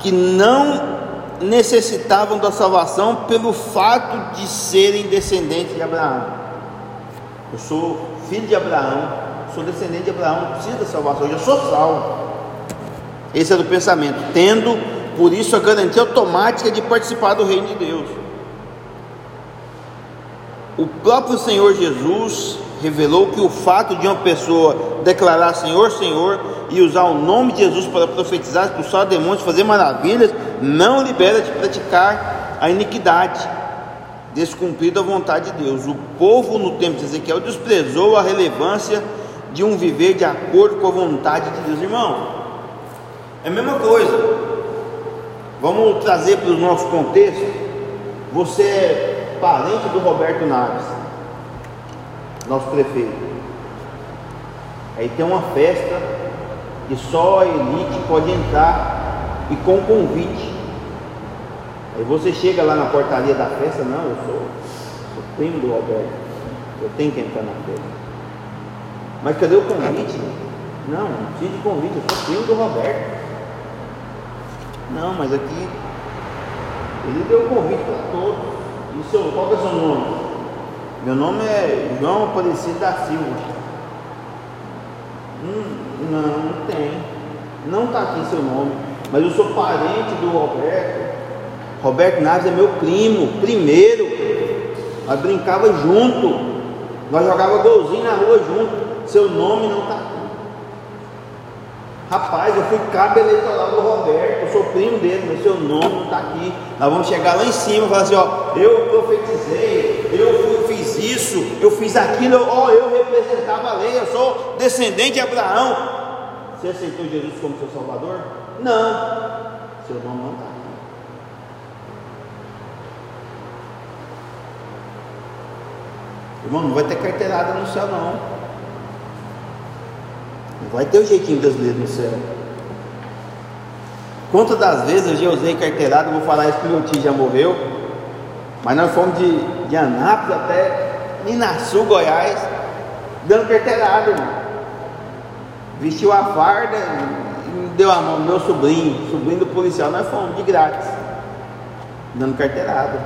S1: que não necessitavam da salvação pelo fato de serem descendentes de Abraão. Eu sou filho de Abraão, sou descendente de Abraão, não preciso da salvação, eu já sou salvo. Esse era o pensamento, tendo por isso a garantia automática de participar do reino de Deus. O próprio Senhor Jesus revelou que o fato de uma pessoa declarar Senhor, Senhor e usar o nome de Jesus para profetizar, expulsar demônios, fazer maravilhas, não libera de praticar a iniquidade, descumprido a vontade de Deus. O povo no tempo de Ezequiel desprezou a relevância de um viver de acordo com a vontade de Deus, irmão. É a mesma coisa. Vamos trazer para o nosso contexto. Você é parente do Roberto Naves, nosso prefeito. Aí tem uma festa e só a elite pode entrar e com convite. Aí você chega lá na portaria da festa, não, eu sou, sou primo do Roberto, eu tenho que entrar na festa. Mas cadê o convite? Não, não precisa de convite, eu sou primo do Roberto. Não, mas aqui ele deu convite para todos. E seu, qual é o seu nome? Meu nome é João Aparecido da Silva. Hum, não, não tem. Não está aqui seu nome. Mas eu sou parente do Roberto. Roberto Naves é meu primo, primeiro. Nós brincava junto. Nós jogava golzinho na rua junto. Seu nome não está aqui. Rapaz, eu fui cabo eleitoral do Roberto, eu sou primo dele, mas seu nome não está aqui. Nós vamos chegar lá em cima e falar assim: ó, eu profetizei, eu fiz isso, eu fiz aquilo, ó, eu representava a lei, eu sou descendente de Abraão. Você aceitou Jesus como seu Salvador? Não, seu nome não está aqui. Irmão, não vai ter carteirada no céu, não. Não vai ter o jeitinho brasileiro no céu. Quantas das vezes eu já usei carteirada, vou falar isso que meu tio já morreu, mas nós fomos de, de Anápolis até Minaçu, Goiás, dando carteirada, irmão. Vestiu a farda e deu a mão, meu sobrinho, sobrinho do policial, nós fomos de grátis, dando carteirada.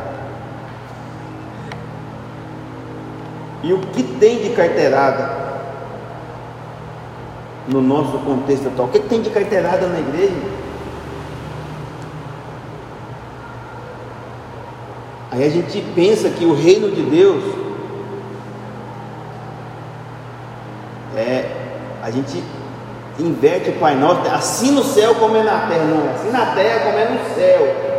S1: E o que tem de carteirada no nosso contexto atual. O que, tem de carteirada na igreja? Aí a gente pensa que o reino de Deus é a gente inverte o Pai Nosso, assim no céu como é na terra, não, assim na terra como é no céu.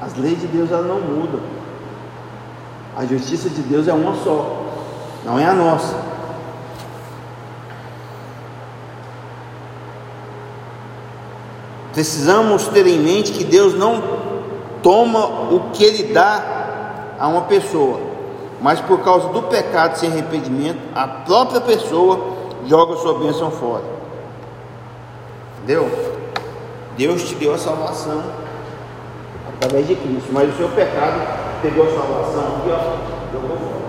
S1: As leis de Deus elas não mudam. A justiça de Deus é uma só, não é a nossa. Precisamos ter em mente que Deus não toma o que Ele dá a uma pessoa, mas por causa do pecado sem arrependimento, a própria pessoa joga sua bênção fora. Entendeu? Deus te deu a salvação através de Cristo, mas o seu pecado pegou a salvação aqui, ó, jogou fora.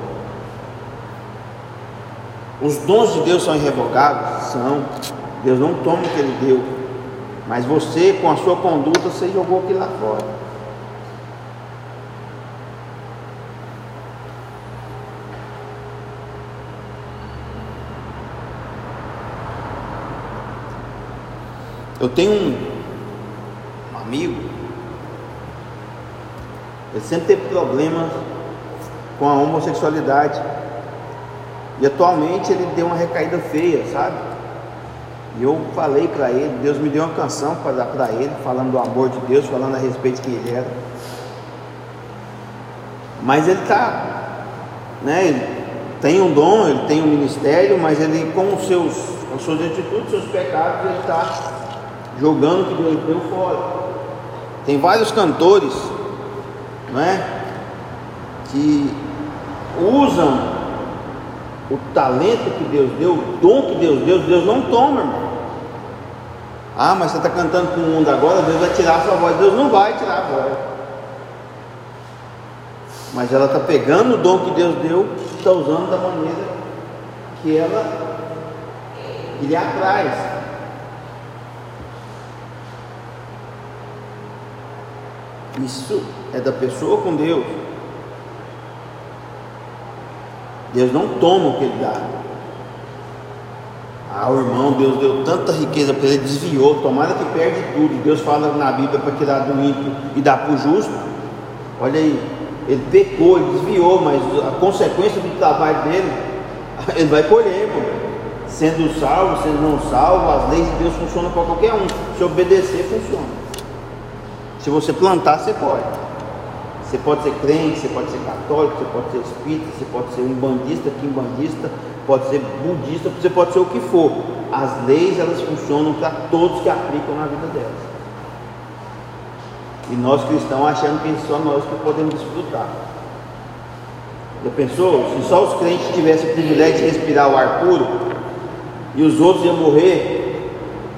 S1: Os dons de Deus são irrevogáveis? São. Deus não toma o que Ele deu. Mas você, com a sua conduta, você jogou aquilo lá fora. Eu tenho um, um amigo ele sempre teve problemas com a homossexualidade. E atualmente ele deu uma recaída feia, sabe? E eu falei para ele, Deus me deu uma canção para dar para ele, falando do amor de Deus, falando a respeito de quem ele era. Mas ele está, né? Ele tem um dom, ele tem um ministério, mas ele com os seus com as suas atitudes, seus pecados, ele está jogando o que Deus deu fora. Tem vários cantores, não é? Que usam o talento que Deus deu, o dom que Deus deu, Deus não toma, irmão. Ah, mas você está cantando para o mundo agora, Deus vai tirar a sua voz. Deus não vai tirar a voz. Mas ela está pegando o dom que Deus deu e está usando da maneira que ela lhe atrás. Isso é da pessoa com Deus. Deus não toma o que ele dá. Ah, o irmão, Deus deu tanta riqueza para ele, desviou. Tomara que perde tudo. Deus fala na Bíblia para tirar do ímpio e dar para o justo. Olha aí, ele pecou, ele desviou, mas a consequência do trabalho dele, ele vai colher, irmão. Sendo salvo, sendo não salvo, as leis de Deus funcionam para qualquer um. Se obedecer, funciona. Se você plantar, você pode. Você pode ser crente, você pode ser católico, você pode ser espírita, você pode ser um bandista, quimbandista, pode ser budista, você pode ser o que for. As leis elas funcionam para todos que aplicam na vida delas. E nós cristãos achando que só nós que podemos desfrutar. Já pensou? Se só os crentes tivessem o privilégio de respirar o ar puro e os outros iam morrer,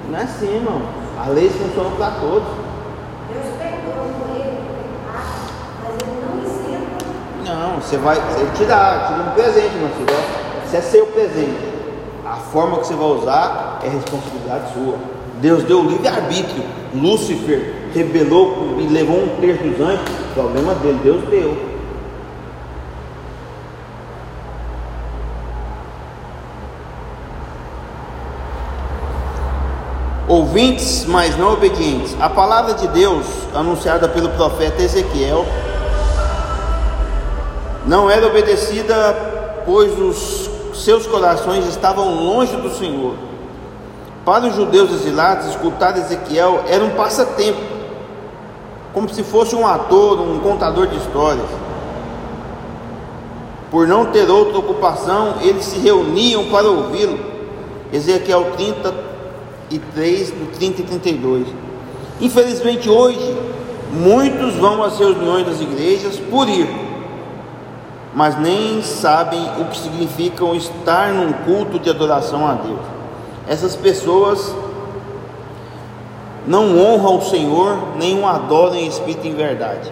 S1: não é assim, irmão. As leis funcionam para todos.
S3: Deus perdoa por ele, mas ele não isenta.
S1: Não, você vai você tirar, tira um presente, meu filho. Isso é seu presente. A forma que você vai usar é responsabilidade sua. Deus deu livre-arbítrio. Lúcifer rebelou e levou um terço dos anjos. Problema dele, Deus deu. Ouvintes, mas não obedientes. A palavra de Deus, anunciada pelo profeta Ezequiel, não era obedecida, pois os seus corações estavam longe do Senhor. Para os judeus exilados, escutar Ezequiel era um passatempo, como se fosse um ator, um contador de histórias. Por não ter outra ocupação, eles se reuniam para ouvi-lo. Ezequiel 33, do 30 e 32. Infelizmente, hoje, muitos vão às reuniões das igrejas por ir mas nem sabem o que significa estar num culto de adoração a Deus. Essas pessoas não honram o Senhor, nem o adoram em espírito em verdade.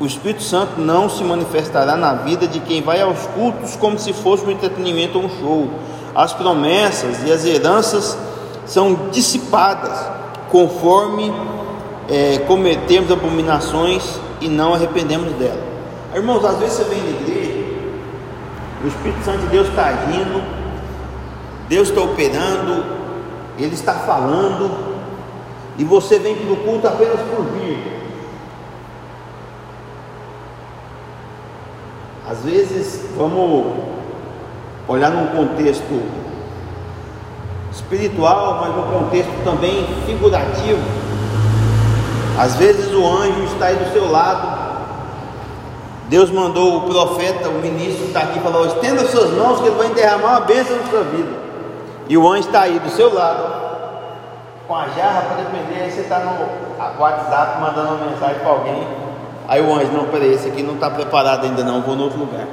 S1: O Espírito Santo não se manifestará na vida de quem vai aos cultos como se fosse um entretenimento ou um show. As promessas e as heranças são dissipadas conforme é, cometemos abominações e não arrependemos dela. Irmãos, às vezes você vem na igreja, o Espírito Santo de Deus está agindo, Deus está operando, Ele está falando, e você vem para o culto apenas por vir. Às vezes, vamos olhar num contexto espiritual, mas num contexto também figurativo. Às vezes o anjo está aí do seu lado, Deus mandou o profeta, o ministro, está aqui falou: estenda suas mãos que ele vai derramar uma bênção na sua vida. E o anjo está aí do seu lado, com a jarra para depender. Aí você está no WhatsApp mandando uma mensagem para alguém. Aí o anjo, não, peraí, esse aqui não está preparado ainda, não, vou no outro lugar.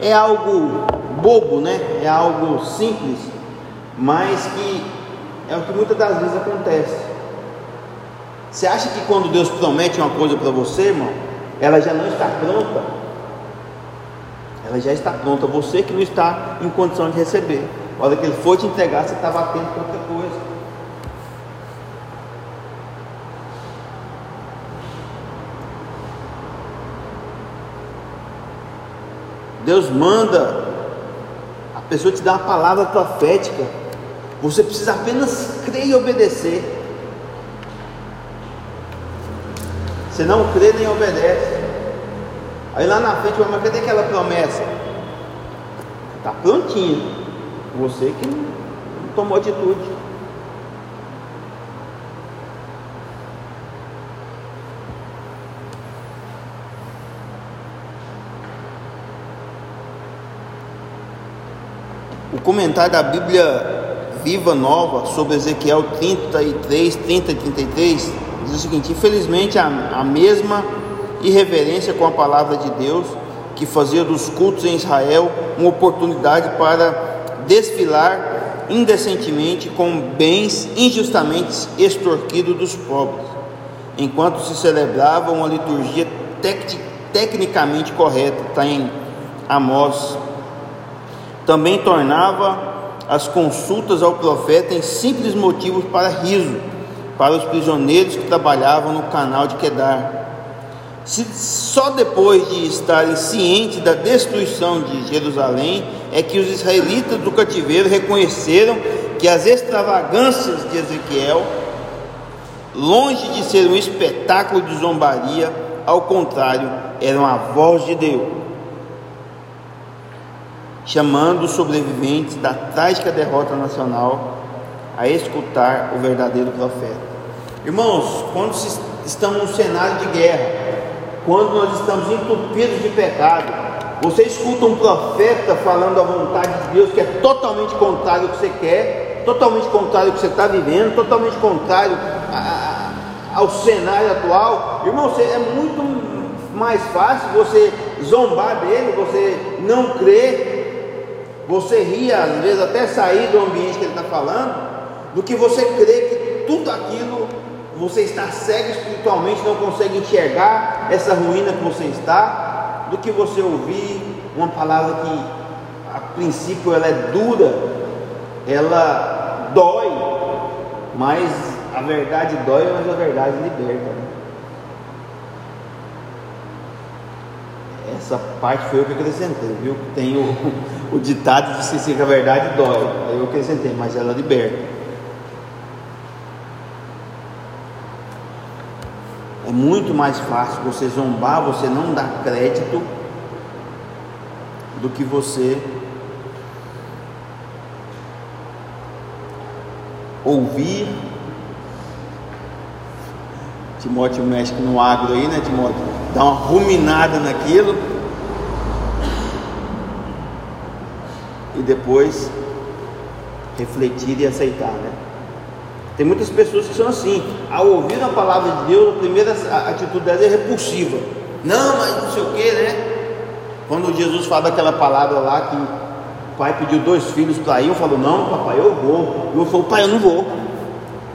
S1: É algo bobo, né? É algo simples, mas que é o que muitas das vezes acontece. Você acha que quando Deus promete uma coisa para você, irmão, ela já não está pronta. Ela já está pronta. Você que não está em condição de receber. A hora que ele for te entregar, você estava atento para outra coisa. Deus manda a pessoa te dar uma palavra profética. Você precisa apenas crer e obedecer. Você não crê nem obedece. Aí lá na frente, mas cadê aquela promessa? Está prontinho. Você que não tomou atitude. O comentário da Bíblia Viva Nova sobre Ezequiel 33, 30 e 33 diz o seguinte: Infelizmente, a, a mesma irreverência com a palavra de Deus que fazia dos cultos em Israel uma oportunidade para desfilar indecentemente com bens injustamente extorquidos dos pobres, enquanto se celebrava uma liturgia tec tecnicamente correta, está em Amós. Também tornava as consultas ao profeta em simples motivos para riso, para os prisioneiros que trabalhavam no canal de Quedar se só depois de estarem cientes da destruição de Jerusalém é que os israelitas do cativeiro reconheceram que as extravagâncias de Ezequiel, longe de ser um espetáculo de zombaria, ao contrário, eram a voz de Deus, chamando os sobreviventes da trágica derrota nacional a escutar o verdadeiro profeta. Irmãos, quando estamos num cenário de guerra, quando nós estamos entupidos de pecado, você escuta um profeta falando a vontade de Deus que é totalmente contrário ao que você quer, totalmente contrário ao que você está vivendo, totalmente contrário a, a, ao cenário atual, irmão, é muito mais fácil você zombar dele, você não crer, você rir, às vezes até sair do ambiente que ele está falando, do que você crer que tudo aquilo você está cego espiritualmente, não consegue enxergar essa ruína que você está, do que você ouvir uma palavra que a princípio ela é dura, ela dói, mas a verdade dói, mas a verdade liberta. Né? Essa parte foi eu que acrescentei, viu? Tem o, o ditado de se que a verdade dói, aí eu acrescentei, mas ela liberta. Muito mais fácil você zombar, você não dar crédito, do que você ouvir. Timóteo mexe no agro aí, né, Timóteo? Dá uma ruminada naquilo. E depois refletir e aceitar, né? Tem muitas pessoas que são assim, ao ouvir a palavra de Deus, a primeira atitude dela é repulsiva. Não, mas não sei o que, né? Quando Jesus fala aquela palavra lá que o pai pediu dois filhos para ir, eu falo, não, papai, eu vou. Eu falo, pai, eu não vou.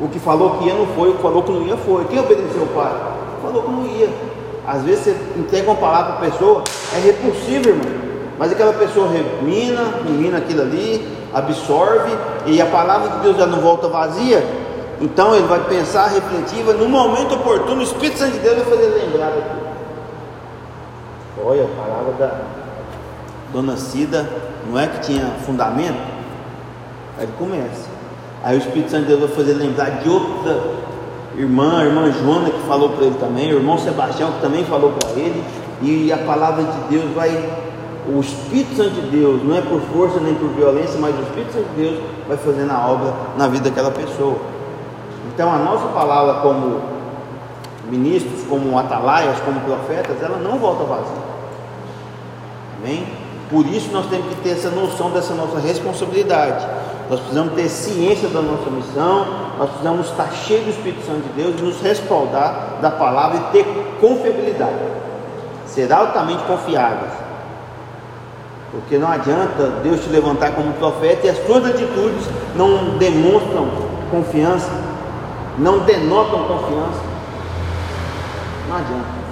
S1: O que falou que ia não foi, o que falou que não ia foi. Quem obedeceu o pai? Falou que não ia. Às vezes você entrega uma palavra para a pessoa, é repulsivo, irmão. Mas aquela pessoa remina, remina aquilo ali, absorve, e a palavra de Deus já não volta vazia, então ele vai pensar, refletir, no momento oportuno, o Espírito Santo de Deus vai fazer lembrar aqui. Olha, a palavra da Dona Cida não é que tinha fundamento? Aí ele começa. Aí o Espírito Santo de Deus vai fazer lembrar de outra irmã, a irmã Joana que falou para ele também, o irmão Sebastião que também falou para ele, e a palavra de Deus vai, o Espírito Santo de Deus, não é por força nem por violência, mas o Espírito Santo de Deus vai fazendo a obra na vida daquela pessoa. Então a nossa palavra como ministros, como atalaias, como profetas, ela não volta vazia. Amém? Por isso nós temos que ter essa noção dessa nossa responsabilidade. Nós precisamos ter ciência da nossa missão, nós precisamos estar cheios do Espírito Santo de Deus e nos respaldar da palavra e ter confiabilidade. Ser altamente confiáveis. Porque não adianta Deus te levantar como profeta e as suas atitudes não demonstram confiança não denotam confiança, não adianta.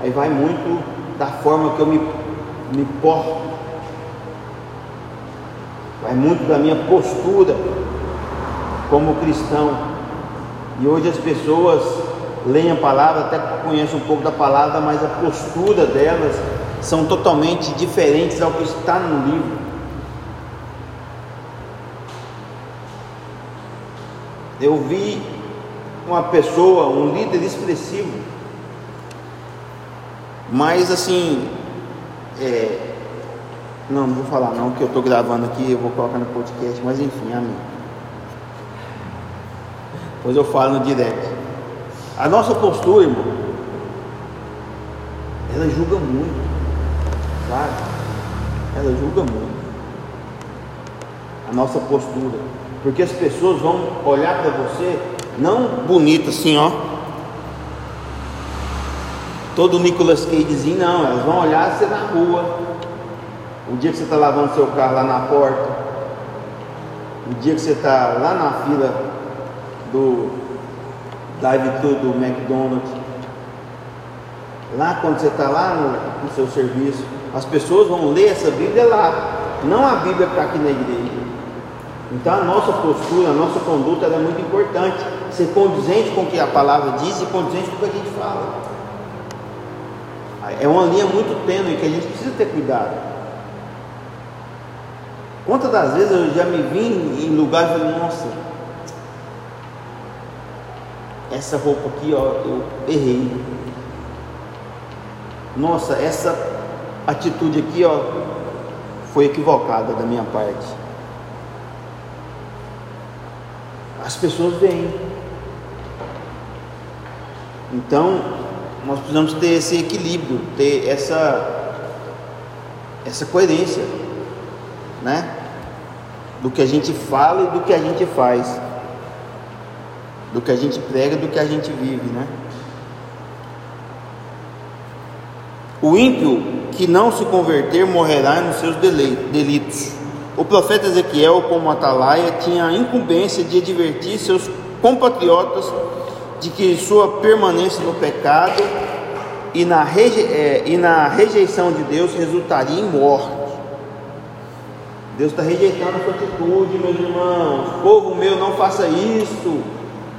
S1: Aí vai muito da forma que eu me, me porto, vai muito da minha postura como cristão. E hoje as pessoas leem a palavra, até conhecem um pouco da palavra, mas a postura delas são totalmente diferentes ao que está no livro. Eu vi uma pessoa, um líder expressivo, mas assim, é, não, não vou falar não, que eu estou gravando aqui, eu vou colocar no podcast, mas enfim, amém. Depois eu falo no direct. A nossa postura, irmão, ela julga muito, sabe? Ela julga muito. a nossa postura, porque as pessoas vão olhar para você não bonito assim, ó. Todo Nicolas Cagezinho, não, elas vão olhar você na rua. O dia que você está lavando seu carro lá na porta, o dia que você está lá na fila do drive-thru do McDonald's, lá quando você está lá no, no seu serviço, as pessoas vão ler essa Bíblia lá, não a Bíblia para aqui na igreja. Então a nossa postura, a nossa conduta é muito importante, ser condizente com o que a palavra diz e condizente com o que a gente fala. É uma linha muito tênue que a gente precisa ter cuidado. Quantas das vezes eu já me vi em lugares e falei, nossa, essa roupa aqui, ó, eu errei. Nossa, essa atitude aqui, ó, foi equivocada da minha parte. As pessoas veem. Então, nós precisamos ter esse equilíbrio, ter essa essa coerência, né? Do que a gente fala e do que a gente faz. Do que a gente prega e do que a gente vive, né? O ímpio que não se converter morrerá nos seus delitos. O profeta Ezequiel, como atalaia, tinha a incumbência de advertir seus compatriotas de que sua permanência no pecado e na, é, rejeição de Deus resultaria em morte. Deus está rejeitando a sua atitude, meus irmãos. Povo meu, não faça isso.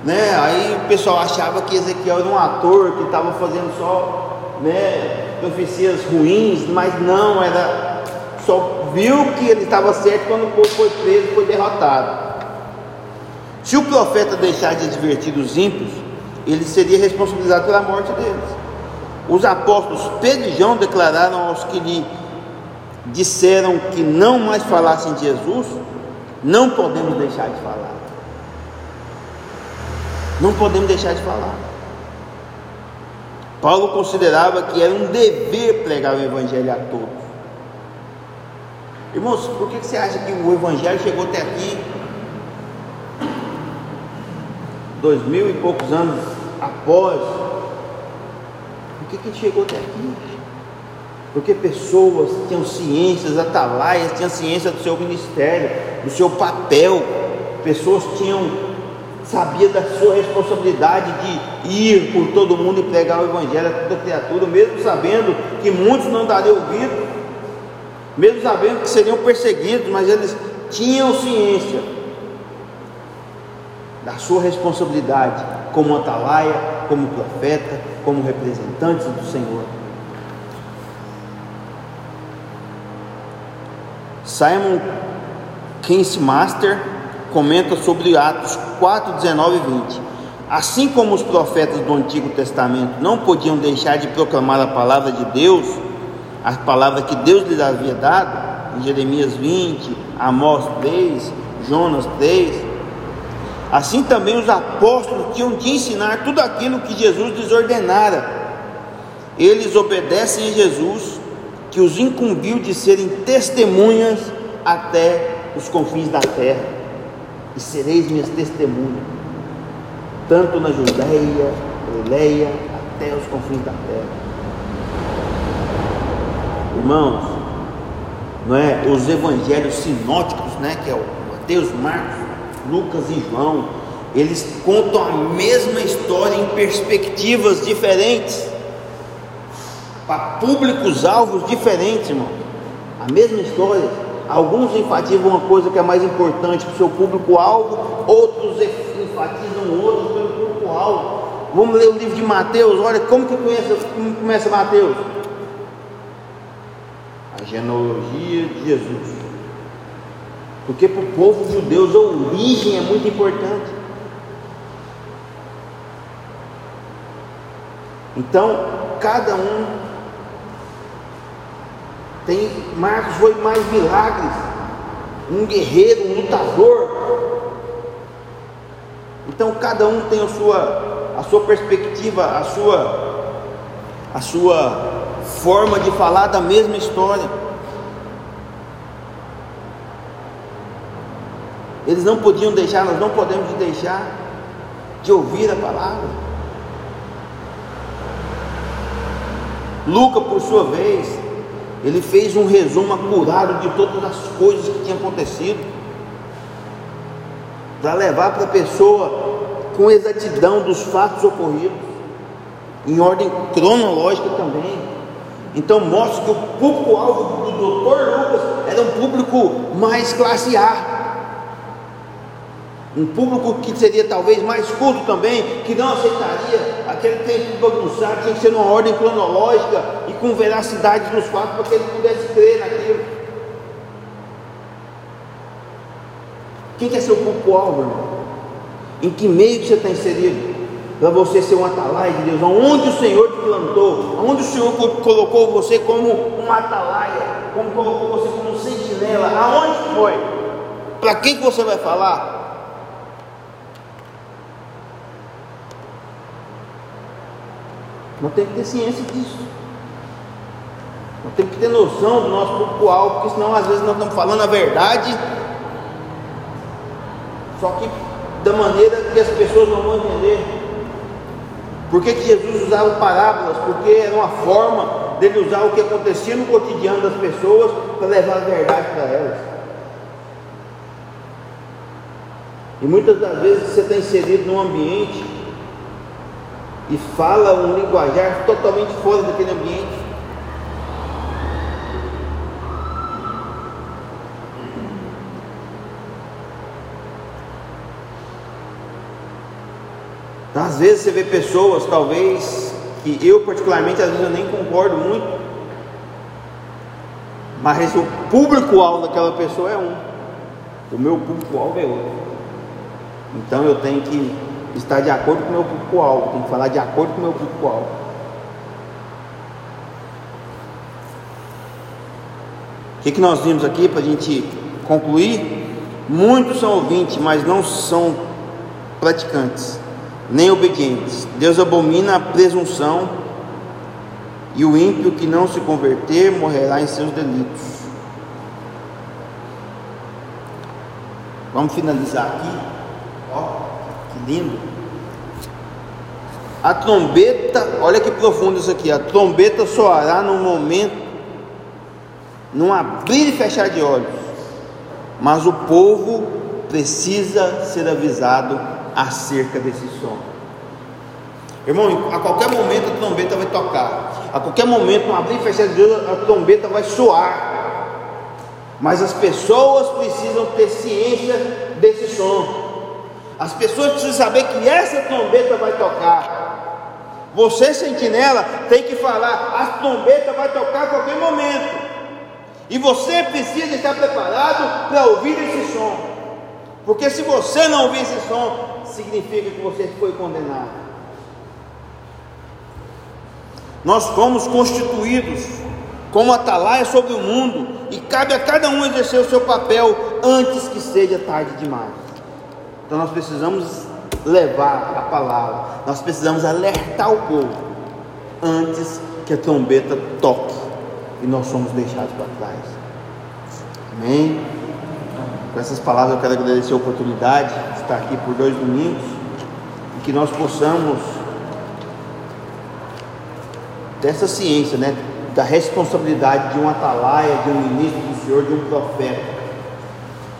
S1: Né? Aí o pessoal achava que Ezequiel era um ator que estava fazendo só né, profecias ruins, mas não, era só viu que ele estava certo quando o povo foi preso, foi derrotado. Se o profeta deixar de advertir os ímpios, ele seria responsabilizado pela morte deles. Os apóstolos Pedro e João declararam aos que lhe disseram que não mais falassem de Jesus: não podemos deixar de falar. Não podemos deixar de falar. Paulo considerava que era um dever pregar o Evangelho a todos. Irmãos, por que você acha que o Evangelho chegou até aqui? Dois mil e poucos anos após. Por que, que chegou até aqui? Porque pessoas tinham ciências, atalaias, tinham ciência do seu ministério, do seu papel. Pessoas tinham, sabia da sua responsabilidade de ir por todo mundo e pregar o Evangelho a toda criatura, mesmo sabendo que muitos não dariam ouvido, mesmo sabendo que seriam perseguidos, mas eles tinham ciência da sua responsabilidade como atalaia, como profeta, como representantes do Senhor. Simon Master comenta sobre Atos 4, 19 e 20. Assim como os profetas do Antigo Testamento não podiam deixar de proclamar a palavra de Deus, a palavra que Deus lhes havia dado, em Jeremias 20, Amós 3, Jonas 3, Assim também os apóstolos tinham de ensinar tudo aquilo que Jesus lhes ordenara. Eles obedecem a Jesus, que os incumbiu de serem testemunhas até os confins da terra. E sereis minhas testemunhas, tanto na Judéia, Galileia, até os confins da terra. Irmãos, não é? Os evangelhos sinóticos, né? Que é o Mateus, Marcos, Lucas e João, eles contam a mesma história em perspectivas diferentes, para públicos-alvos diferentes, irmão. A mesma história. Alguns enfatizam uma coisa que é mais importante para o seu público-alvo, outros enfatizam outros pelo público-alvo. Vamos ler o livro de Mateus, olha como que começa, como começa Mateus. Genealogia de Jesus. Porque para o povo judeu a origem é muito importante. Então, cada um tem. Marcos foi mais milagres, um guerreiro, um lutador. Então, cada um tem a sua, a sua perspectiva, a sua, a sua forma de falar da mesma história. Eles não podiam deixar, nós não podemos deixar de ouvir a palavra. Lucas, por sua vez, ele fez um resumo acurado de todas as coisas que tinham acontecido, para levar para a pessoa com exatidão dos fatos ocorridos, em ordem cronológica também. Então mostra que o público-alvo do doutor Lucas era um público mais classe A um público que seria talvez mais culto também, que não aceitaria aquele tempo bagunçado, tinha que ser numa ordem cronológica e com veracidade nos fatos para que ele pudesse crer naquilo. Quem ser o público-alvo? Em que meio que você está inserido? Para você ser um atalaia de Deus, aonde o Senhor te plantou, aonde o Senhor colocou você como um atalaia, como colocou você como um sentinela, aonde foi? Para quem que você vai falar? Nós temos que ter ciência disso. Nós temos que ter noção do nosso público-alvo, porque senão às vezes nós estamos falando a verdade, só que da maneira que as pessoas não vão entender. Por que, que Jesus usava parábolas? Porque era uma forma dele usar o que acontecia no cotidiano das pessoas para levar a verdade para elas. E muitas das vezes você está inserido num ambiente e fala um linguajar totalmente fora daquele ambiente. Às vezes você vê pessoas, talvez, que eu particularmente às vezes eu nem concordo muito, mas o público-alvo daquela pessoa é um, o meu público-alvo é outro. Então eu tenho que estar de acordo com o meu público-alvo, tem que falar de acordo com o meu público-alvo. O que, que nós vimos aqui para a gente concluir? Muitos são ouvintes, mas não são praticantes, nem obedientes. Deus abomina a presunção, e o ímpio que não se converter morrerá em seus delitos. Vamos finalizar aqui. Ó lindo. A trombeta, olha que profundo isso aqui. A trombeta soará num momento, num abrir e fechar de olhos. Mas o povo precisa ser avisado acerca desse som. Irmão, a qualquer momento a trombeta vai tocar. A qualquer momento, no abrir e fechar de olhos, a trombeta vai soar. Mas as pessoas precisam ter ciência desse som. As pessoas precisam saber que essa trombeta vai tocar. Você, sentinela, tem que falar: a trombeta vai tocar a qualquer momento. E você precisa estar preparado para ouvir esse som. Porque se você não ouvir esse som, significa que você foi condenado. Nós fomos constituídos como atalaia sobre o mundo, e cabe a cada um exercer o seu papel antes que seja tarde demais. Então nós precisamos levar a palavra, nós precisamos alertar o povo antes que a trombeta toque e nós somos deixados para trás. Amém? Com essas palavras eu quero agradecer a oportunidade de estar aqui por dois domingos e que nós possamos dessa ciência, né, da responsabilidade de um atalaia, de um ministro do Senhor, de um profeta